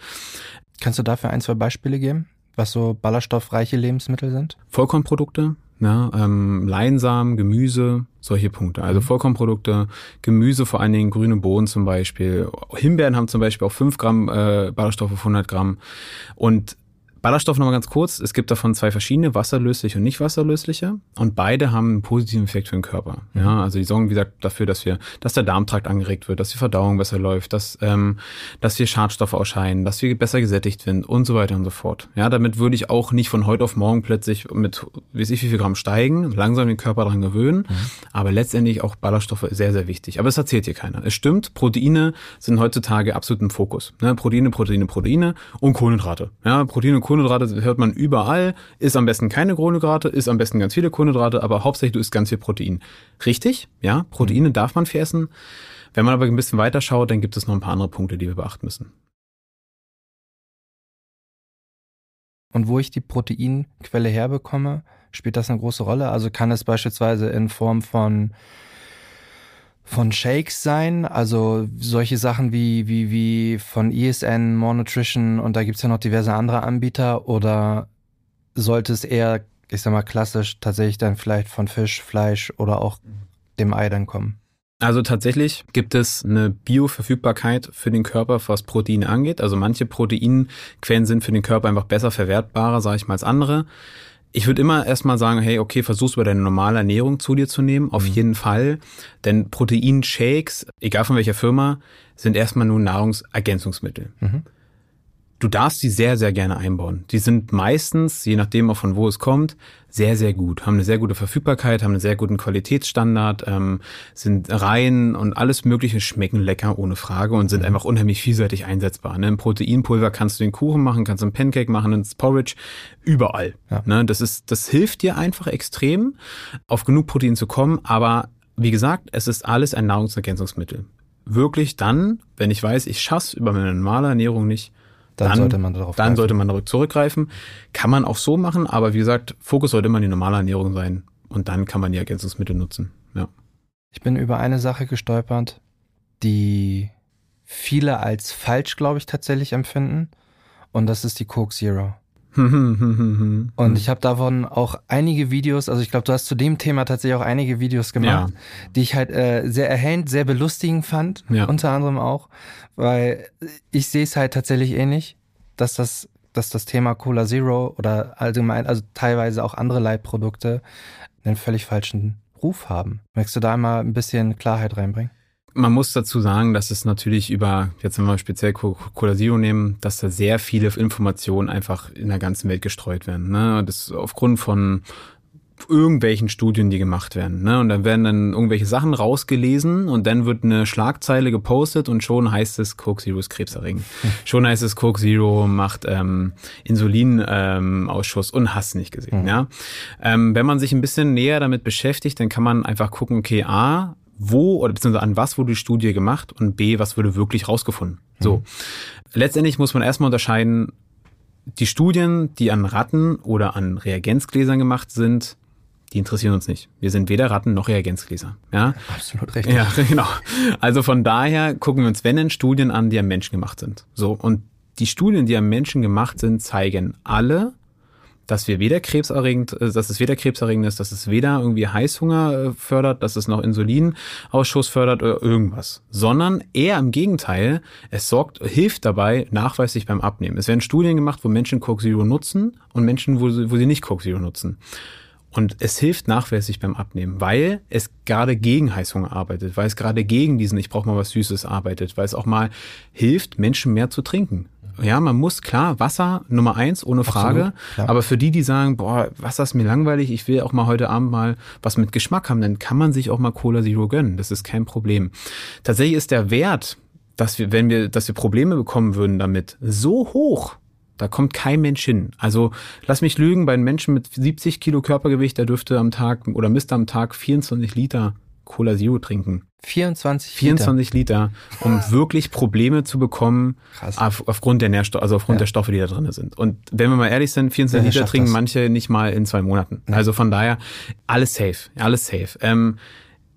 Kannst du dafür ein, zwei Beispiele geben, was so ballaststoffreiche Lebensmittel sind? Vollkornprodukte, ja, ähm, Leinsamen, Gemüse, solche Punkte. Also mhm. Vollkornprodukte, Gemüse, vor allen Dingen grüne Bohnen zum Beispiel. Himbeeren haben zum Beispiel auch 5 Gramm äh, Ballaststoffe auf 100 Gramm. Und Ballaststoff nochmal ganz kurz. Es gibt davon zwei verschiedene, wasserlösliche und nicht wasserlösliche. Und beide haben einen positiven Effekt für den Körper. Ja, also die sorgen, wie gesagt, dafür, dass wir, dass der Darmtrakt angeregt wird, dass die Verdauung besser läuft, dass, ähm, dass wir Schadstoffe ausscheiden, dass wir besser gesättigt sind und so weiter und so fort. Ja, damit würde ich auch nicht von heute auf morgen plötzlich mit, wie ich, wie viel Gramm steigen, langsam den Körper dran gewöhnen. Mhm. Aber letztendlich auch Ballaststoffe sehr, sehr wichtig. Aber es erzählt hier keiner. Es stimmt, Proteine sind heutzutage absolut im Fokus. Ne? Proteine, Proteine, Proteine und Kohlenhydrate. Ja, Proteine und Kohlenhydrate hört man überall. Ist am besten keine Kohlenhydrate, ist am besten ganz viele Kohlenhydrate, aber hauptsächlich du isst ganz viel Protein. Richtig, ja, Proteine mhm. darf man viel essen. Wenn man aber ein bisschen weiter schaut, dann gibt es noch ein paar andere Punkte, die wir beachten müssen. Und wo ich die Proteinquelle herbekomme, spielt das eine große Rolle? Also kann es beispielsweise in Form von von Shakes sein, also solche Sachen wie, wie, wie von ESN, More Nutrition und da gibt's ja noch diverse andere Anbieter oder sollte es eher, ich sag mal, klassisch tatsächlich dann vielleicht von Fisch, Fleisch oder auch dem Ei dann kommen? Also tatsächlich gibt es eine Bioverfügbarkeit für den Körper, was Proteine angeht. Also manche Proteinquellen sind für den Körper einfach besser verwertbarer, sage ich mal, als andere. Ich würde immer erstmal sagen, hey, okay, versuch's über deine normale Ernährung zu dir zu nehmen, auf mhm. jeden Fall. Denn Proteinshakes, egal von welcher Firma, sind erstmal nur Nahrungsergänzungsmittel. Mhm. Du darfst sie sehr, sehr gerne einbauen. Die sind meistens, je nachdem auch von wo es kommt, sehr, sehr gut. Haben eine sehr gute Verfügbarkeit, haben einen sehr guten Qualitätsstandard, ähm, sind rein und alles Mögliche schmecken lecker, ohne Frage und sind mhm. einfach unheimlich vielseitig einsetzbar. Ne? Im Proteinpulver kannst du den Kuchen machen, kannst du einen Pancake machen, ins Porridge, überall. Ja. Ne? Das ist, das hilft dir einfach extrem, auf genug Protein zu kommen, aber wie gesagt, es ist alles ein Nahrungsergänzungsmittel. Wirklich dann, wenn ich weiß, ich schaff's über meine normale Ernährung nicht, dann, dann, sollte man darauf Dann greifen. sollte man darauf zurückgreifen. Kann man auch so machen, aber wie gesagt, Fokus sollte immer die normale Ernährung sein. Und dann kann man die Ergänzungsmittel nutzen. Ja. Ich bin über eine Sache gestolpert, die viele als falsch, glaube ich, tatsächlich empfinden. Und das ist die Coke Zero. und ich habe davon auch einige Videos, also ich glaube, du hast zu dem Thema tatsächlich auch einige Videos gemacht, ja. die ich halt äh, sehr erhellend, sehr belustigend fand, ja. unter anderem auch, weil ich sehe es halt tatsächlich ähnlich, dass das, dass das Thema Cola Zero oder allgemein, also teilweise auch andere Leitprodukte einen völlig falschen Ruf haben. Möchtest du da einmal ein bisschen Klarheit reinbringen? Man muss dazu sagen, dass es natürlich über, jetzt wenn wir speziell Cola Zero nehmen, dass da sehr viele Informationen einfach in der ganzen Welt gestreut werden. Ne? Das aufgrund von irgendwelchen Studien, die gemacht werden. Ne? Und dann werden dann irgendwelche Sachen rausgelesen und dann wird eine Schlagzeile gepostet und schon heißt es, Coke Zero ist krebserregend. Hm. Schon heißt es, Coke Zero macht ähm, Insulinausschuss ähm, und hast nicht gesehen. Hm. Ja? Ähm, wenn man sich ein bisschen näher damit beschäftigt, dann kann man einfach gucken, okay, A, wo oder beziehungsweise an was wurde die Studie gemacht und B, was wurde wirklich rausgefunden. So. Mhm. Letztendlich muss man erstmal unterscheiden, die Studien, die an Ratten oder an Reagenzgläsern gemacht sind, die interessieren uns nicht. Wir sind weder Ratten noch Reagenzgläser. Ja? Absolut richtig. Ja, genau. Also von daher gucken wir uns, wenn denn Studien an, die am Menschen gemacht sind. So. Und die Studien, die am Menschen gemacht sind, zeigen alle, dass wir weder krebserregend, äh, dass es weder krebserregend ist, dass es weder irgendwie Heißhunger äh, fördert, dass es noch Insulinausschuss fördert oder irgendwas, sondern eher im Gegenteil, es sorgt, hilft dabei nachweislich beim Abnehmen. Es werden Studien gemacht, wo Menschen Coke Zero nutzen und Menschen, wo sie, wo sie nicht Coke Zero nutzen. Und es hilft nachweislich beim Abnehmen, weil es gerade gegen Heißhunger arbeitet, weil es gerade gegen diesen Ich brauche mal was Süßes arbeitet, weil es auch mal hilft, Menschen mehr zu trinken. Ja, man muss klar, Wasser Nummer eins, ohne Frage. Absolut, aber für die, die sagen, boah, Wasser ist mir langweilig, ich will auch mal heute Abend mal was mit Geschmack haben, dann kann man sich auch mal Cola Zero gönnen. Das ist kein Problem. Tatsächlich ist der Wert, dass wir, wenn wir, dass wir Probleme bekommen würden damit, so hoch. Da kommt kein Mensch hin. Also lass mich lügen, bei einem Menschen mit 70 Kilo Körpergewicht, der dürfte am Tag oder müsste am Tag 24 Liter Cola Zero trinken. 24 Liter. 24 Liter, um wirklich Probleme zu bekommen auf, aufgrund der Nährstoffe, also aufgrund ja. der Stoffe, die da drin sind. Und wenn wir mal ehrlich sind, 24 Liter trinken das? manche nicht mal in zwei Monaten. Ja. Also von daher alles safe, alles safe. Ähm,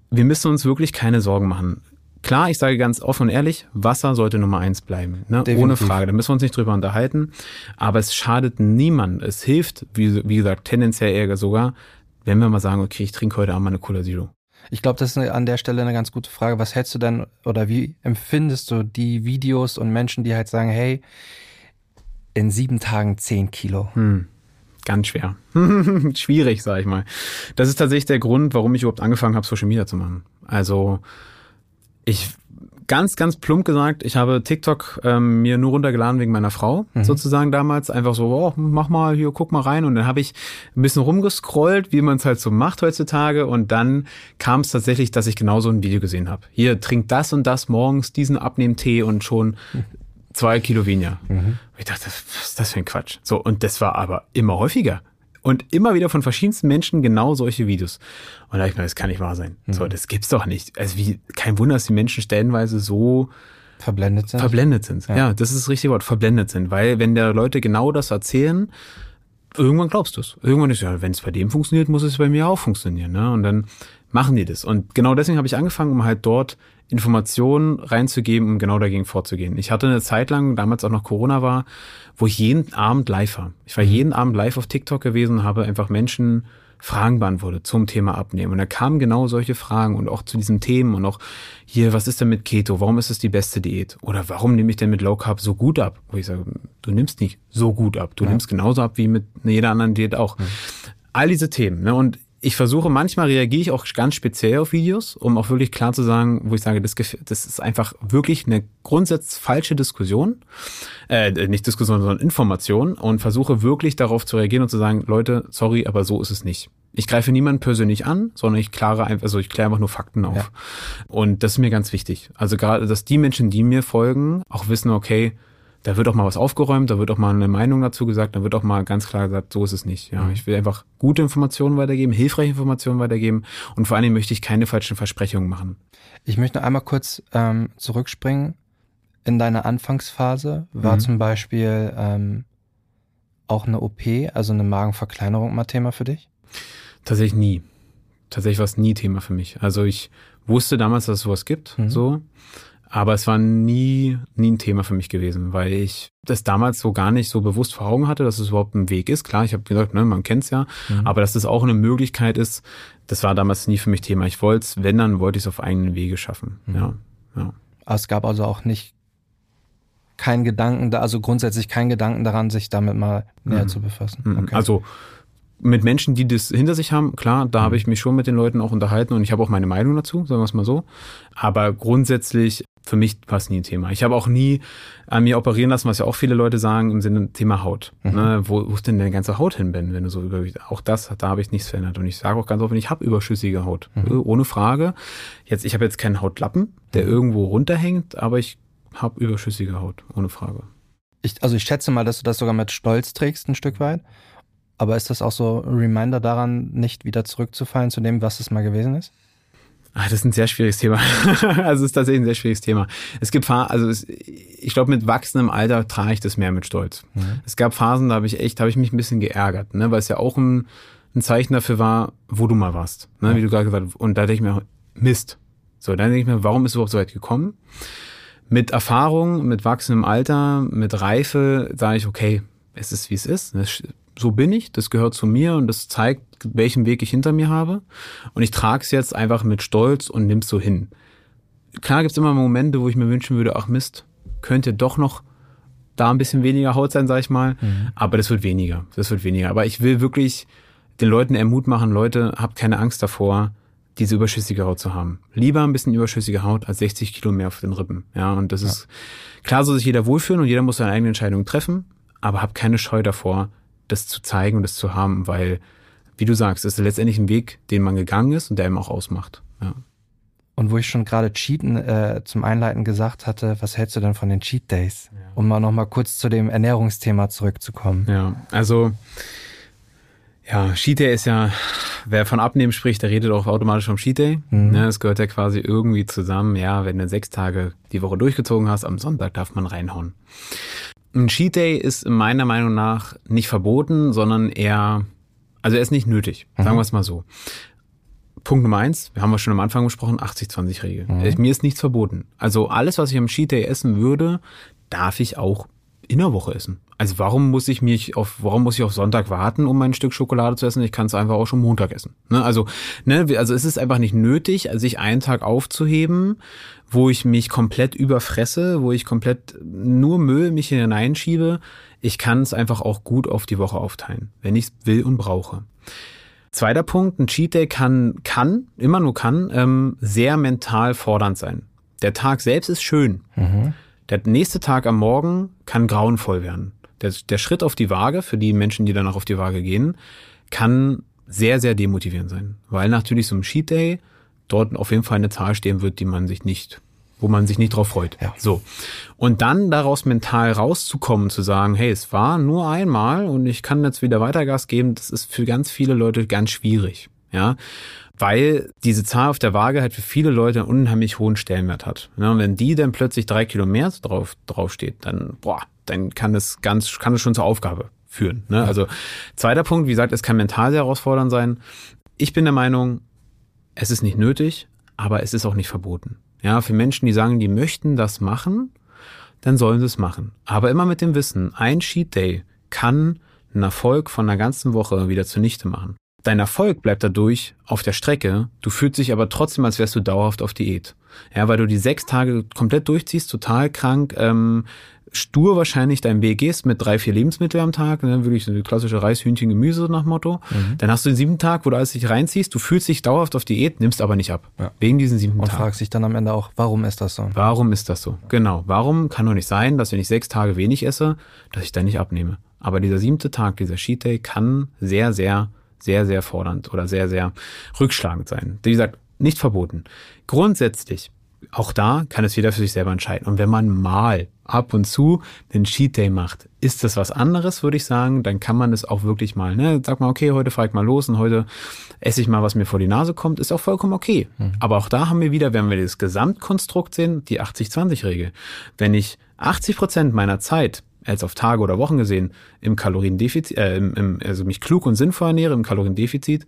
wir müssen uns wirklich keine Sorgen machen. Klar, ich sage ganz offen und ehrlich, Wasser sollte Nummer eins bleiben. Ne? Ohne Frage. Da müssen wir uns nicht drüber unterhalten. Aber es schadet niemand. Es hilft, wie, wie gesagt, tendenziell eher sogar, wenn wir mal sagen, okay, ich trinke heute Abend mal eine Cola Zero. Ich glaube, das ist an der Stelle eine ganz gute Frage. Was hältst du denn oder wie empfindest du die Videos und Menschen, die halt sagen, hey, in sieben Tagen zehn Kilo? Hm. Ganz schwer. Schwierig, sag ich mal. Das ist tatsächlich der Grund, warum ich überhaupt angefangen habe, Social Media zu machen. Also ich ganz, ganz plump gesagt, ich habe TikTok ähm, mir nur runtergeladen wegen meiner Frau, mhm. sozusagen damals. Einfach so, oh, mach mal hier, guck mal rein. Und dann habe ich ein bisschen rumgescrollt, wie man es halt so macht heutzutage. Und dann kam es tatsächlich, dass ich genau so ein Video gesehen habe. Hier, trink das und das morgens, diesen Abnehmtee und schon zwei Kilo weniger. Mhm. Ich dachte, was ist das für ein Quatsch? So, und das war aber immer häufiger. Und immer wieder von verschiedensten Menschen genau solche Videos. Und da ich mir, das kann nicht wahr sein. Mhm. So, das gibt's doch nicht. Also wie, kein Wunder, dass die Menschen stellenweise so verblendet sind. Verblendet sind. Ja. ja, das ist das richtige Wort, verblendet sind. Weil wenn der Leute genau das erzählen, irgendwann glaubst du es. Irgendwann ist ja, wenn es bei dem funktioniert, muss es bei mir auch funktionieren. Ne? Und dann machen die das. Und genau deswegen habe ich angefangen, um halt dort Informationen reinzugeben, um genau dagegen vorzugehen. Ich hatte eine Zeit lang, damals auch noch Corona war, wo ich jeden Abend live war. Ich war mhm. jeden Abend live auf TikTok gewesen, habe einfach Menschen Fragen beantwortet zum Thema Abnehmen. Und da kamen genau solche Fragen und auch zu diesen Themen und auch hier, was ist denn mit Keto? Warum ist es die beste Diät? Oder warum nehme ich denn mit Low Carb so gut ab? Wo ich sage, du nimmst nicht so gut ab. Du ja. nimmst genauso ab wie mit jeder anderen Diät auch. Mhm. All diese Themen. Ne? Und ich versuche, manchmal reagiere ich auch ganz speziell auf Videos, um auch wirklich klar zu sagen, wo ich sage, das, das ist einfach wirklich eine grundsätzlich falsche Diskussion, äh, nicht Diskussion, sondern Information und versuche wirklich darauf zu reagieren und zu sagen, Leute, sorry, aber so ist es nicht. Ich greife niemanden persönlich an, sondern ich klare einfach, also ich kläre einfach nur Fakten auf. Ja. Und das ist mir ganz wichtig. Also gerade, dass die Menschen, die mir folgen, auch wissen, okay, da wird auch mal was aufgeräumt, da wird auch mal eine Meinung dazu gesagt, da wird auch mal ganz klar gesagt, so ist es nicht. Ja, mhm. ich will einfach gute Informationen weitergeben, hilfreiche Informationen weitergeben und vor allem möchte ich keine falschen Versprechungen machen. Ich möchte einmal kurz ähm, zurückspringen. In deiner Anfangsphase war mhm. zum Beispiel ähm, auch eine OP, also eine Magenverkleinerung mal Thema für dich? Tatsächlich nie. Tatsächlich war es nie Thema für mich. Also ich wusste damals, dass es sowas gibt, mhm. so. Aber es war nie, nie ein Thema für mich gewesen, weil ich das damals so gar nicht so bewusst vor Augen hatte, dass es überhaupt ein Weg ist. Klar, ich habe gesagt, ne, man kennt's ja, mhm. aber dass das auch eine Möglichkeit ist, das war damals nie für mich Thema. Ich wollte es, wenn, dann wollte ich es auf eigenen Wege schaffen. Mhm. Ja, ja. es gab also auch nicht kein Gedanken, da, also grundsätzlich kein Gedanken daran, sich damit mal näher mhm. zu befassen. Mhm. Okay. Also mit Menschen, die das hinter sich haben, klar, da habe mhm. ich mich schon mit den Leuten auch unterhalten und ich habe auch meine Meinung dazu, sagen wir es mal so. Aber grundsätzlich, für mich war es nie ein Thema. Ich habe auch nie an mir operieren lassen, was ja auch viele Leute sagen, im Sinne Thema Haut. Mhm. Ne, wo, wo ist denn deine ganze Haut hin, Ben, wenn du so übergewicht Auch das, da habe ich nichts verändert. Und ich sage auch ganz offen, ich habe überschüssige Haut. Mhm. Ohne Frage. Jetzt, ich habe jetzt keinen Hautlappen, der mhm. irgendwo runterhängt, aber ich habe überschüssige Haut, ohne Frage. Ich, also ich schätze mal, dass du das sogar mit Stolz trägst, ein Stück weit. Aber ist das auch so ein Reminder daran, nicht wieder zurückzufallen zu dem, was es mal gewesen ist? Ah, das ist ein sehr schwieriges Thema. also es ist tatsächlich ein sehr schwieriges Thema. Es gibt also es, ich glaube, mit wachsendem Alter trage ich das mehr mit Stolz. Mhm. Es gab Phasen, da habe ich echt, habe ich mich ein bisschen geärgert, ne, weil es ja auch ein, ein Zeichen dafür war, wo du mal warst, ne, ja. wie du gerade gesagt hast. Und da denke ich mir, Mist. So, dann denke ich mir, warum ist es überhaupt so weit gekommen? Mit Erfahrung, mit wachsendem Alter, mit Reife sage ich, okay, es ist wie es ist. Es so bin ich, das gehört zu mir und das zeigt, welchen Weg ich hinter mir habe. Und ich trage es jetzt einfach mit Stolz und nimm's so hin. Klar gibt's immer Momente, wo ich mir wünschen würde, ach Mist, könnte doch noch da ein bisschen weniger Haut sein, sag ich mal. Mhm. Aber das wird weniger. Das wird weniger. Aber ich will wirklich den Leuten Ermut machen, Leute, habt keine Angst davor, diese überschüssige Haut zu haben. Lieber ein bisschen überschüssige Haut als 60 Kilo mehr auf den Rippen. Ja, und das ja. ist klar, soll sich jeder wohlfühlen und jeder muss seine eigene Entscheidung treffen, aber habt keine Scheu davor, das zu zeigen und das zu haben, weil, wie du sagst, es ist letztendlich ein Weg, den man gegangen ist und der ihm auch ausmacht. Ja. Und wo ich schon gerade Cheaten äh, zum Einleiten gesagt hatte, was hältst du denn von den Cheat Days? Ja. Um mal nochmal kurz zu dem Ernährungsthema zurückzukommen. Ja, also Ja, Cheat Day ist ja, wer von Abnehmen spricht, der redet auch automatisch vom Cheat Day. Mhm. Ne, es gehört ja quasi irgendwie zusammen. Ja, wenn du sechs Tage die Woche durchgezogen hast, am Sonntag darf man reinhauen. Ein Cheat Day ist meiner Meinung nach nicht verboten, sondern eher, also er ist nicht nötig. Sagen mhm. wir es mal so. Punkt Nummer eins, wir haben ja schon am Anfang besprochen, 80-20-Regel. Mhm. Mir ist nichts verboten. Also alles, was ich am Cheat Day essen würde, darf ich auch in der Woche essen. Also warum muss ich mich auf, warum muss ich auf Sonntag warten, um mein Stück Schokolade zu essen? Ich kann es einfach auch schon Montag essen. Ne? Also, ne, also es ist einfach nicht nötig, sich einen Tag aufzuheben, wo ich mich komplett überfresse, wo ich komplett nur Müll mich hineinschiebe. Ich kann es einfach auch gut auf die Woche aufteilen, wenn ich es will und brauche. Zweiter Punkt, ein Cheat Day kann, kann, immer nur kann, ähm, sehr mental fordernd sein. Der Tag selbst ist schön. Mhm. Der nächste Tag am Morgen kann grauenvoll werden. Der, der Schritt auf die Waage, für die Menschen, die danach auf die Waage gehen, kann sehr, sehr demotivierend sein. Weil natürlich so ein Cheat Day dort auf jeden Fall eine Zahl stehen wird, die man sich nicht, wo man sich nicht drauf freut. Ja. So. Und dann daraus mental rauszukommen, zu sagen, hey, es war nur einmal und ich kann jetzt wieder weiter Gas geben, das ist für ganz viele Leute ganz schwierig. Ja weil diese Zahl auf der Waage halt für viele Leute einen unheimlich hohen Stellenwert hat. Und wenn die dann plötzlich drei Kilo mehr drauf, drauf steht, dann, boah, dann kann es ganz, kann es schon zur Aufgabe führen. Ne? Also zweiter Punkt, wie gesagt, es kann mental sehr herausfordernd sein. Ich bin der Meinung, es ist nicht nötig, aber es ist auch nicht verboten. Ja, für Menschen, die sagen, die möchten das machen, dann sollen sie es machen. Aber immer mit dem Wissen, ein Cheat Day kann einen Erfolg von einer ganzen Woche wieder zunichte machen. Dein Erfolg bleibt dadurch auf der Strecke, du fühlst dich aber trotzdem, als wärst du dauerhaft auf Diät. Ja, weil du die sechs Tage komplett durchziehst, total krank, ähm, stur wahrscheinlich dein Weg gehst mit drei, vier Lebensmitteln am Tag, ne, wirklich so eine klassische Reis, Hühnchen, Gemüse nach Motto. Mhm. Dann hast du den siebten Tag, wo du alles dich reinziehst, du fühlst dich dauerhaft auf Diät, nimmst aber nicht ab. Ja. Wegen diesen siebten Und Tag. Und fragst dich dann am Ende auch, warum ist das so? Warum ist das so? Genau. Warum kann doch nicht sein, dass wenn ich sechs Tage wenig esse, dass ich dann nicht abnehme? Aber dieser siebte Tag, dieser Sheet Day kann sehr, sehr sehr, sehr fordernd oder sehr, sehr rückschlagend sein. Wie gesagt, nicht verboten. Grundsätzlich, auch da kann es jeder für sich selber entscheiden. Und wenn man mal ab und zu den Cheat Day macht, ist das was anderes, würde ich sagen. Dann kann man es auch wirklich mal, ne, sag mal, okay, heute fahre ich mal los und heute esse ich mal, was mir vor die Nase kommt, ist auch vollkommen okay. Mhm. Aber auch da haben wir wieder, wenn wir das Gesamtkonstrukt sehen, die 80-20-Regel. Wenn ich 80 Prozent meiner Zeit als auf Tage oder Wochen gesehen, im Kaloriendefizit, äh, im, im, also mich klug und sinnvoll ernähre im Kaloriendefizit,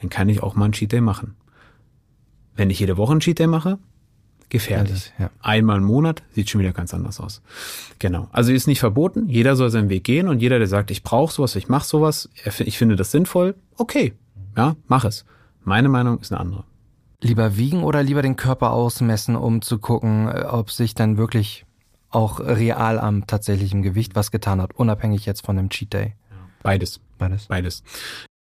dann kann ich auch mal einen Cheat Day machen. Wenn ich jede Woche einen Cheat Day mache, gefährlich. Ja, ja. Einmal im Monat sieht schon wieder ganz anders aus. Genau. Also ist nicht verboten. Jeder soll seinen Weg gehen und jeder, der sagt, ich brauche sowas, ich mache sowas, ich finde das sinnvoll, okay, ja, mach es. Meine Meinung ist eine andere. Lieber wiegen oder lieber den Körper ausmessen, um zu gucken, äh, ob sich dann wirklich auch real am tatsächlichen Gewicht was getan hat, unabhängig jetzt von dem Cheat Day. Beides. Beides. Beides.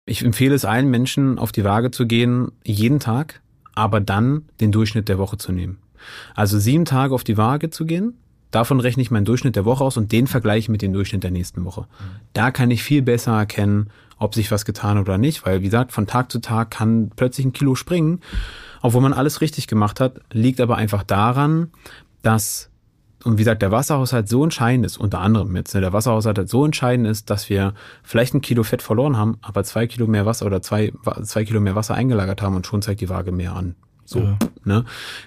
Ich empfehle es allen Menschen, auf die Waage zu gehen, jeden Tag, aber dann den Durchschnitt der Woche zu nehmen. Also sieben Tage auf die Waage zu gehen, davon rechne ich meinen Durchschnitt der Woche aus und den vergleiche mit dem Durchschnitt der nächsten Woche. Da kann ich viel besser erkennen, ob sich was getan hat oder nicht, weil wie gesagt, von Tag zu Tag kann plötzlich ein Kilo springen, obwohl man alles richtig gemacht hat, liegt aber einfach daran, dass und wie gesagt, der Wasserhaushalt so entscheidend ist, unter anderem jetzt, ne, der Wasserhaushalt halt so entscheidend ist, dass wir vielleicht ein Kilo Fett verloren haben, aber zwei Kilo mehr Wasser oder zwei, zwei Kilo mehr Wasser eingelagert haben und schon zeigt die Waage mehr an. So, ja. ne?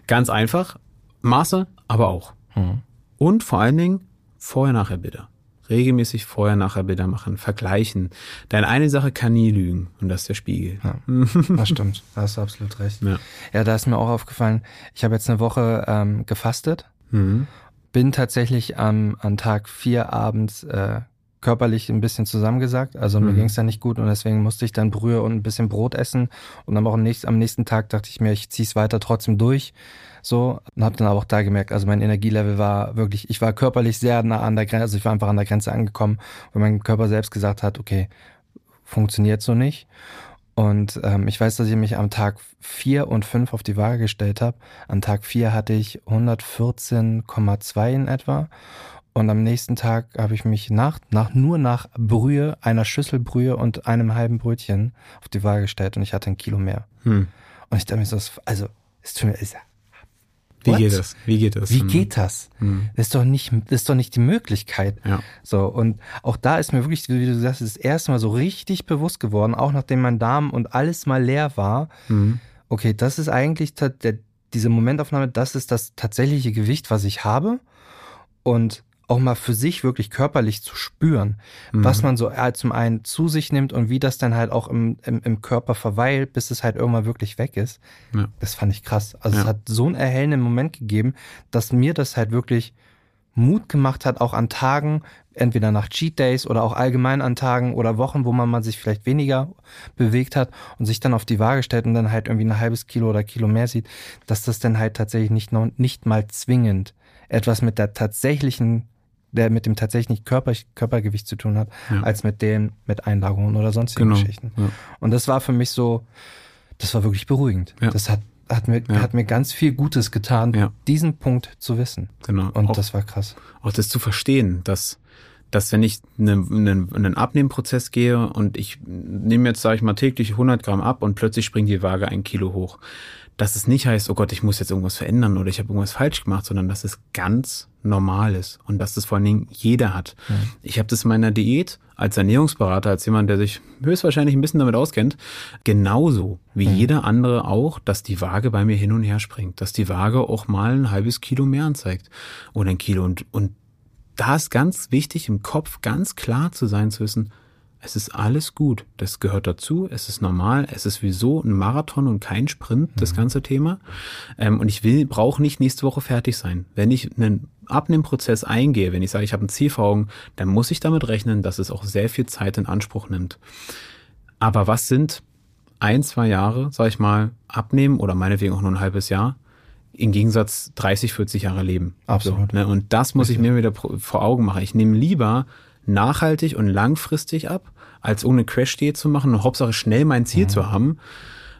Ganz einfach. Maße, aber auch. Mhm. Und vor allen Dingen vorher-nachher Bilder. Regelmäßig vorher-nachher Bilder machen, vergleichen. Denn eine Sache kann nie lügen und das ist der Spiegel. Ja, das stimmt. Da hast du absolut recht. Ja, ja da ist mir auch aufgefallen, ich habe jetzt eine Woche ähm, gefastet. Mhm bin tatsächlich am, an Tag vier abends äh, körperlich ein bisschen zusammengesagt. Also mhm. mir ging es dann nicht gut und deswegen musste ich dann Brühe und ein bisschen Brot essen. Und dann auch am nächsten, am nächsten Tag dachte ich mir, ich zieh's weiter trotzdem durch. So, und habe dann aber auch da gemerkt, also mein Energielevel war wirklich, ich war körperlich sehr nah an der Grenze, also ich war einfach an der Grenze angekommen, weil mein Körper selbst gesagt hat, okay, funktioniert so nicht. Und ähm, ich weiß, dass ich mich am Tag vier und fünf auf die Waage gestellt habe. Am Tag vier hatte ich 114,2 in etwa. Und am nächsten Tag habe ich mich nach, nach, nur nach Brühe, einer Schüssel Brühe und einem halben Brötchen auf die Waage gestellt und ich hatte ein Kilo mehr. Hm. Und ich dachte mir so, also, es tut mir, Wie What? geht das? Wie geht das? Wie hm. geht das? Hm. Das ist doch nicht, das ist doch nicht die Möglichkeit. Ja. So. Und auch da ist mir wirklich, wie du sagst, das erste Mal so richtig bewusst geworden, auch nachdem mein Darm und alles mal leer war. Hm. Okay, das ist eigentlich der, diese Momentaufnahme, das ist das tatsächliche Gewicht, was ich habe. Und auch mal für sich wirklich körperlich zu spüren, mhm. was man so äh, zum einen zu sich nimmt und wie das dann halt auch im, im, im Körper verweilt, bis es halt irgendwann wirklich weg ist. Ja. Das fand ich krass. Also ja. es hat so einen erhellenden Moment gegeben, dass mir das halt wirklich Mut gemacht hat, auch an Tagen, entweder nach Cheat Days oder auch allgemein an Tagen oder Wochen, wo man, man sich vielleicht weniger bewegt hat und sich dann auf die Waage stellt und dann halt irgendwie ein halbes Kilo oder Kilo mehr sieht, dass das dann halt tatsächlich nicht, noch, nicht mal zwingend etwas mit der tatsächlichen der mit dem tatsächlichen Körper, Körpergewicht zu tun hat, ja. als mit den mit Einlagerungen oder sonstigen genau. Geschichten. Ja. Und das war für mich so, das war wirklich beruhigend. Ja. Das hat hat mir, hat mir ganz viel Gutes getan, diesen Punkt zu wissen. Genau. Und auch, das war krass. Auch das zu verstehen, dass dass wenn ich einen, einen, einen Abnehmprozess gehe und ich nehme jetzt, sage ich mal, täglich 100 Gramm ab und plötzlich springt die Waage ein Kilo hoch, dass es nicht heißt, oh Gott, ich muss jetzt irgendwas verändern oder ich habe irgendwas falsch gemacht, sondern dass es ganz normal ist und dass das vor allen Dingen jeder hat. Ja. Ich habe das in meiner Diät als Ernährungsberater, als jemand, der sich höchstwahrscheinlich ein bisschen damit auskennt, genauso wie mhm. jeder andere auch, dass die Waage bei mir hin und her springt, dass die Waage auch mal ein halbes Kilo mehr anzeigt oder ein Kilo und, und da ist ganz wichtig, im Kopf ganz klar zu sein, zu wissen, es ist alles gut. Das gehört dazu. Es ist normal. Es ist wieso ein Marathon und kein Sprint, das mhm. ganze Thema. Ähm, und ich will, brauche nicht nächste Woche fertig sein. Wenn ich einen Abnehmprozess eingehe, wenn ich sage, ich habe ein Ziel vor Augen, dann muss ich damit rechnen, dass es auch sehr viel Zeit in Anspruch nimmt. Aber was sind ein, zwei Jahre, sag ich mal, abnehmen oder meinetwegen auch nur ein halbes Jahr? im Gegensatz 30, 40 Jahre leben. Absolut. So, ne? Und das muss ich mir wieder vor Augen machen. Ich nehme lieber nachhaltig und langfristig ab, als ohne Crash-Diät zu machen und Hauptsache schnell mein Ziel mhm. zu haben.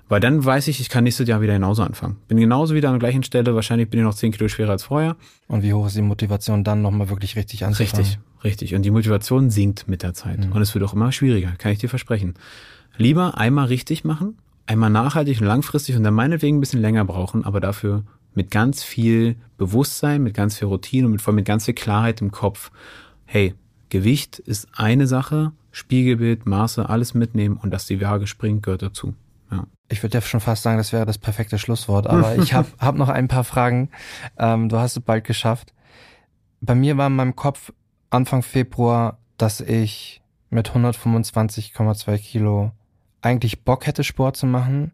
Weil dann weiß ich, ich kann nächstes Jahr wieder genauso anfangen. Bin genauso wieder an der gleichen Stelle, wahrscheinlich bin ich noch 10 Kilo schwerer als vorher. Und wie hoch ist die Motivation dann nochmal wirklich richtig anzufangen? Richtig, richtig. Und die Motivation sinkt mit der Zeit. Mhm. Und es wird auch immer schwieriger, kann ich dir versprechen. Lieber einmal richtig machen, einmal nachhaltig und langfristig und dann meinetwegen ein bisschen länger brauchen, aber dafür mit ganz viel Bewusstsein, mit ganz viel Routine und mit, mit ganz viel Klarheit im Kopf. Hey, Gewicht ist eine Sache, Spiegelbild, Maße, alles mitnehmen und dass die Waage springt, gehört dazu. Ja. Ich würde ja schon fast sagen, das wäre das perfekte Schlusswort, aber ich habe hab noch ein paar Fragen. Ähm, du hast es bald geschafft. Bei mir war in meinem Kopf Anfang Februar, dass ich mit 125,2 Kilo eigentlich Bock hätte, Sport zu machen,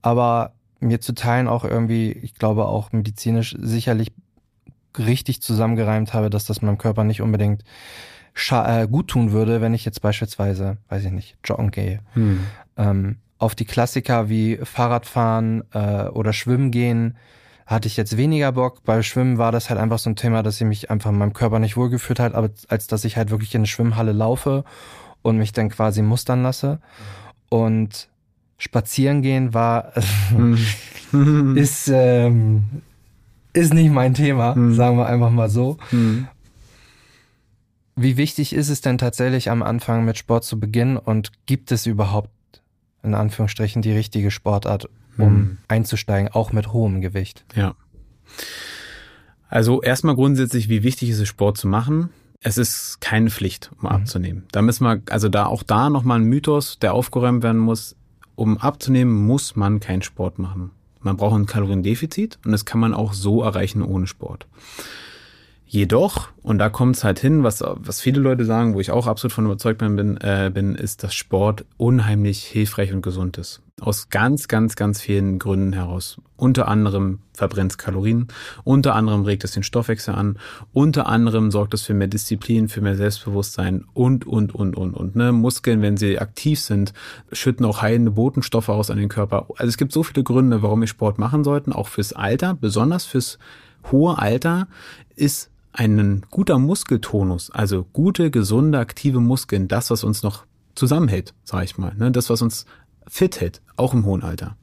aber mir zu teilen auch irgendwie, ich glaube auch medizinisch sicherlich richtig zusammengereimt habe, dass das meinem Körper nicht unbedingt äh, gut tun würde, wenn ich jetzt beispielsweise, weiß ich nicht, joggen gehe. Hm. Ähm, auf die Klassiker wie Fahrradfahren äh, oder Schwimmen gehen hatte ich jetzt weniger Bock. Bei Schwimmen war das halt einfach so ein Thema, dass ich mich einfach in meinem Körper nicht wohlgefühlt hat, aber als dass ich halt wirklich in eine Schwimmhalle laufe und mich dann quasi mustern lasse. Und spazieren gehen war hm. ist ähm, ist nicht mein Thema, hm. sagen wir einfach mal so. Hm. Wie wichtig ist es denn tatsächlich am Anfang mit Sport zu beginnen und gibt es überhaupt in Anführungsstrichen die richtige Sportart, um hm. einzusteigen, auch mit hohem Gewicht? Ja. Also erstmal grundsätzlich, wie wichtig ist es, Sport zu machen? Es ist keine Pflicht, um mhm. abzunehmen. Da müssen wir, also da auch da nochmal ein Mythos, der aufgeräumt werden muss. Um abzunehmen, muss man keinen Sport machen. Man braucht ein Kaloriendefizit und das kann man auch so erreichen ohne Sport. Jedoch, und da kommt es halt hin, was, was viele Leute sagen, wo ich auch absolut von überzeugt bin, äh, bin, ist, dass Sport unheimlich hilfreich und gesund ist. Aus ganz, ganz, ganz vielen Gründen heraus. Unter anderem verbrennt es Kalorien, unter anderem regt es den Stoffwechsel an, unter anderem sorgt es für mehr Disziplin, für mehr Selbstbewusstsein und, und, und, und, und. Ne? Muskeln, wenn sie aktiv sind, schütten auch heilende Botenstoffe aus an den Körper. Also es gibt so viele Gründe, warum wir Sport machen sollten, auch fürs Alter, besonders fürs hohe Alter ist ein guter Muskeltonus, also gute, gesunde, aktive Muskeln, das, was uns noch zusammenhält, sage ich mal, ne? das, was uns fit hält, auch im hohen Alter.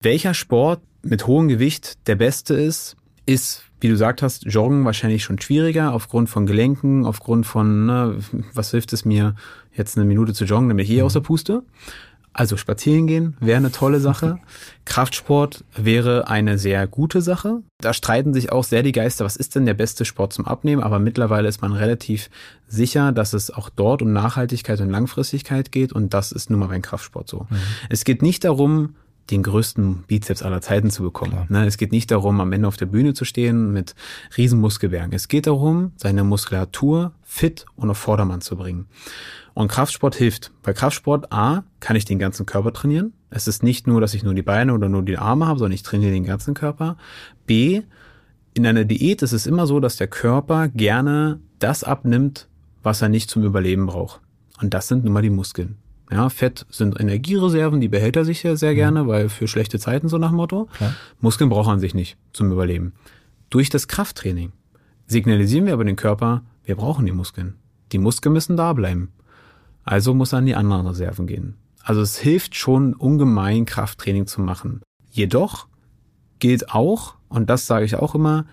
Welcher Sport mit hohem Gewicht der beste ist, ist, wie du gesagt hast, Joggen wahrscheinlich schon schwieriger aufgrund von Gelenken, aufgrund von, ne, was hilft es mir, jetzt eine Minute zu joggen, nämlich eh aus der Puste. Also spazieren gehen wäre eine tolle Sache. Kraftsport wäre eine sehr gute Sache. Da streiten sich auch sehr die Geister, was ist denn der beste Sport zum Abnehmen? Aber mittlerweile ist man relativ sicher, dass es auch dort um Nachhaltigkeit und Langfristigkeit geht und das ist nun mal beim Kraftsport so. Mhm. Es geht nicht darum, den größten Bizeps aller Zeiten zu bekommen. Ne, es geht nicht darum, am Ende auf der Bühne zu stehen mit riesen Muskelbergen. Es geht darum, seine Muskulatur fit und auf Vordermann zu bringen. Und Kraftsport hilft. Bei Kraftsport A kann ich den ganzen Körper trainieren. Es ist nicht nur, dass ich nur die Beine oder nur die Arme habe, sondern ich trainiere den ganzen Körper. B, in einer Diät ist es immer so, dass der Körper gerne das abnimmt, was er nicht zum Überleben braucht. Und das sind nun mal die Muskeln. Ja, Fett sind Energiereserven, die behält er sich ja sehr mhm. gerne, weil für schlechte Zeiten so nach Motto. Klar. Muskeln braucht man sich nicht zum Überleben. Durch das Krafttraining signalisieren wir aber den Körper, wir brauchen die Muskeln. Die Muskeln müssen da bleiben. Also muss er an die anderen Reserven gehen. Also es hilft schon ungemein, Krafttraining zu machen. Jedoch gilt auch, und das sage ich auch immer,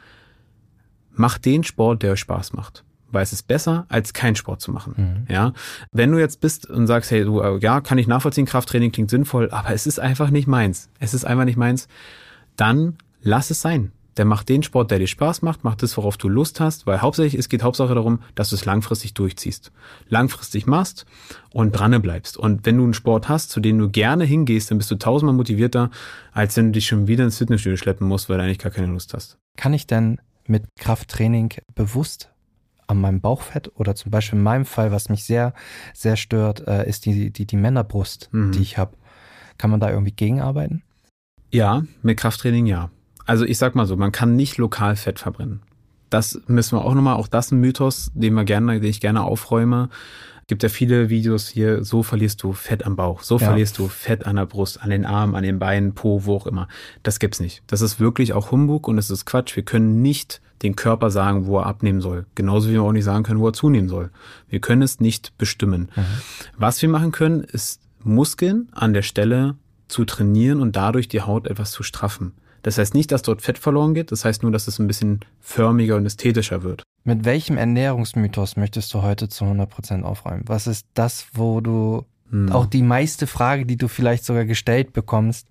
macht den Sport, der euch Spaß macht weil es ist besser, als keinen Sport zu machen. Mhm. Ja, wenn du jetzt bist und sagst, hey, du, äh, ja, kann ich nachvollziehen, Krafttraining klingt sinnvoll, aber es ist einfach nicht meins. Es ist einfach nicht meins. Dann lass es sein. Der macht den Sport, der dir Spaß macht, macht das, worauf du Lust hast, weil hauptsächlich, es geht Hauptsache darum, dass du es langfristig durchziehst. Langfristig machst und dranne bleibst. Und wenn du einen Sport hast, zu dem du gerne hingehst, dann bist du tausendmal motivierter, als wenn du dich schon wieder ins Fitnessstudio schleppen musst, weil du eigentlich gar keine Lust hast. Kann ich denn mit Krafttraining bewusst an meinem Bauchfett oder zum Beispiel in meinem Fall, was mich sehr, sehr stört, äh, ist die, die, die Männerbrust, mhm. die ich habe. Kann man da irgendwie gegenarbeiten? Ja, mit Krafttraining ja. Also ich sag mal so, man kann nicht lokal Fett verbrennen. Das müssen wir auch nochmal, auch das ein Mythos, den wir gerne, den ich gerne aufräume gibt ja viele Videos hier, so verlierst du Fett am Bauch, so ja. verlierst du Fett an der Brust, an den Armen, an den Beinen, Po, wo auch immer. Das gibt's nicht. Das ist wirklich auch Humbug und es ist Quatsch. Wir können nicht den Körper sagen, wo er abnehmen soll. Genauso wie wir auch nicht sagen können, wo er zunehmen soll. Wir können es nicht bestimmen. Mhm. Was wir machen können, ist Muskeln an der Stelle zu trainieren und dadurch die Haut etwas zu straffen. Das heißt nicht, dass dort Fett verloren geht, das heißt nur, dass es ein bisschen förmiger und ästhetischer wird. Mit welchem Ernährungsmythos möchtest du heute zu 100% aufräumen? Was ist das, wo du hm. auch die meiste Frage, die du vielleicht sogar gestellt bekommst?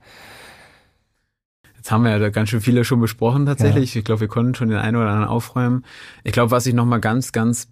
Jetzt haben wir ja da ganz schön viele schon besprochen tatsächlich. Ja. Ich glaube, wir konnten schon den einen oder anderen aufräumen. Ich glaube, was ich nochmal ganz, ganz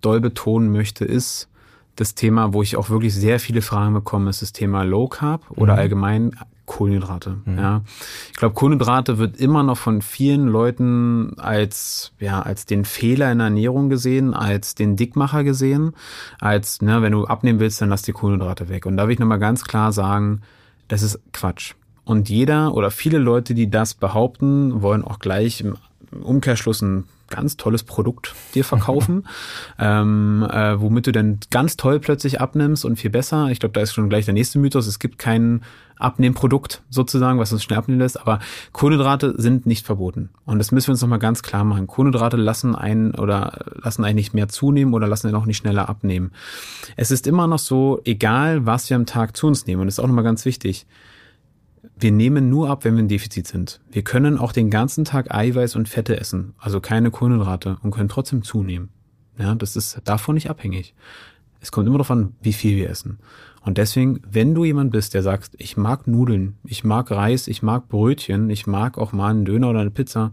doll betonen möchte, ist, das Thema, wo ich auch wirklich sehr viele Fragen bekomme, ist das Thema Low Carb oder mhm. allgemein Kohlenhydrate. Mhm. Ja, ich glaube, Kohlenhydrate wird immer noch von vielen Leuten als ja als den Fehler in der Ernährung gesehen, als den Dickmacher gesehen, als ne, wenn du abnehmen willst, dann lass die Kohlenhydrate weg. Und da will ich nochmal ganz klar sagen, das ist Quatsch. Und jeder oder viele Leute, die das behaupten, wollen auch gleich im Umkehrschluss ein ganz tolles Produkt dir verkaufen, ähm, äh, womit du dann ganz toll plötzlich abnimmst und viel besser. Ich glaube, da ist schon gleich der nächste Mythos. Es gibt kein Abnehmprodukt sozusagen, was uns schnell abnehmen lässt, aber Kohlenhydrate sind nicht verboten. Und das müssen wir uns nochmal ganz klar machen. Kohlenhydrate lassen einen oder lassen einen nicht mehr zunehmen oder lassen einen auch nicht schneller abnehmen. Es ist immer noch so, egal was wir am Tag zu uns nehmen, und das ist auch nochmal ganz wichtig, wir nehmen nur ab, wenn wir im Defizit sind. Wir können auch den ganzen Tag Eiweiß und Fette essen, also keine Kohlenhydrate und können trotzdem zunehmen. Ja, das ist davon nicht abhängig. Es kommt immer darauf an, wie viel wir essen. Und deswegen, wenn du jemand bist, der sagt, ich mag Nudeln, ich mag Reis, ich mag Brötchen, ich mag auch mal einen Döner oder eine Pizza,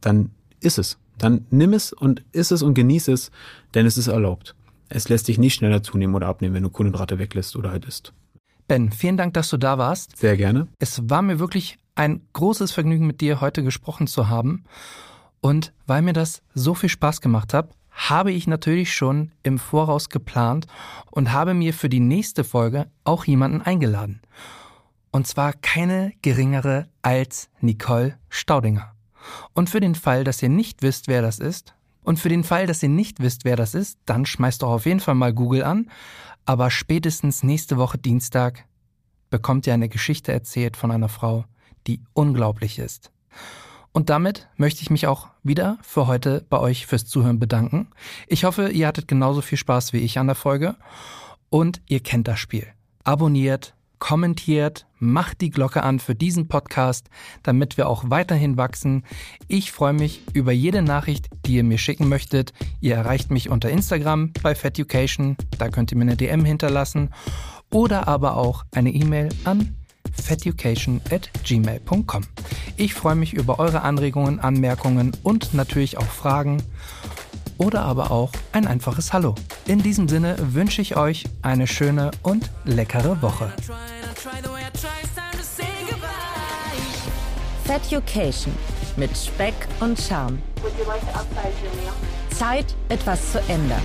dann ist es. Dann nimm es und iss es und genieß es, denn es ist erlaubt. Es lässt dich nicht schneller zunehmen oder abnehmen, wenn du Kohlenhydrate weglässt oder halt isst. Ben, vielen Dank, dass du da warst. Sehr gerne. Es war mir wirklich ein großes Vergnügen, mit dir heute gesprochen zu haben. Und weil mir das so viel Spaß gemacht hat, habe ich natürlich schon im Voraus geplant und habe mir für die nächste Folge auch jemanden eingeladen. Und zwar keine geringere als Nicole Staudinger. Und für den Fall, dass ihr nicht wisst, wer das ist, und für den Fall, dass ihr nicht wisst, wer das ist, dann schmeißt doch auf jeden Fall mal Google an aber spätestens nächste Woche Dienstag bekommt ihr eine Geschichte erzählt von einer Frau, die unglaublich ist. Und damit möchte ich mich auch wieder für heute bei euch fürs Zuhören bedanken. Ich hoffe, ihr hattet genauso viel Spaß wie ich an der Folge und ihr kennt das Spiel. Abonniert, kommentiert, macht die Glocke an für diesen Podcast, damit wir auch weiterhin wachsen. Ich freue mich über jede Nachricht, die ihr mir schicken möchtet. Ihr erreicht mich unter Instagram bei Feducation, da könnt ihr mir eine DM hinterlassen. oder aber auch eine E-Mail an feducation@gmail.com. Ich freue mich über eure Anregungen, Anmerkungen und natürlich auch Fragen oder aber auch ein einfaches Hallo. In diesem Sinne wünsche ich euch eine schöne und leckere Woche. Feducation mit Speck und Charme. Zeit, etwas zu ändern.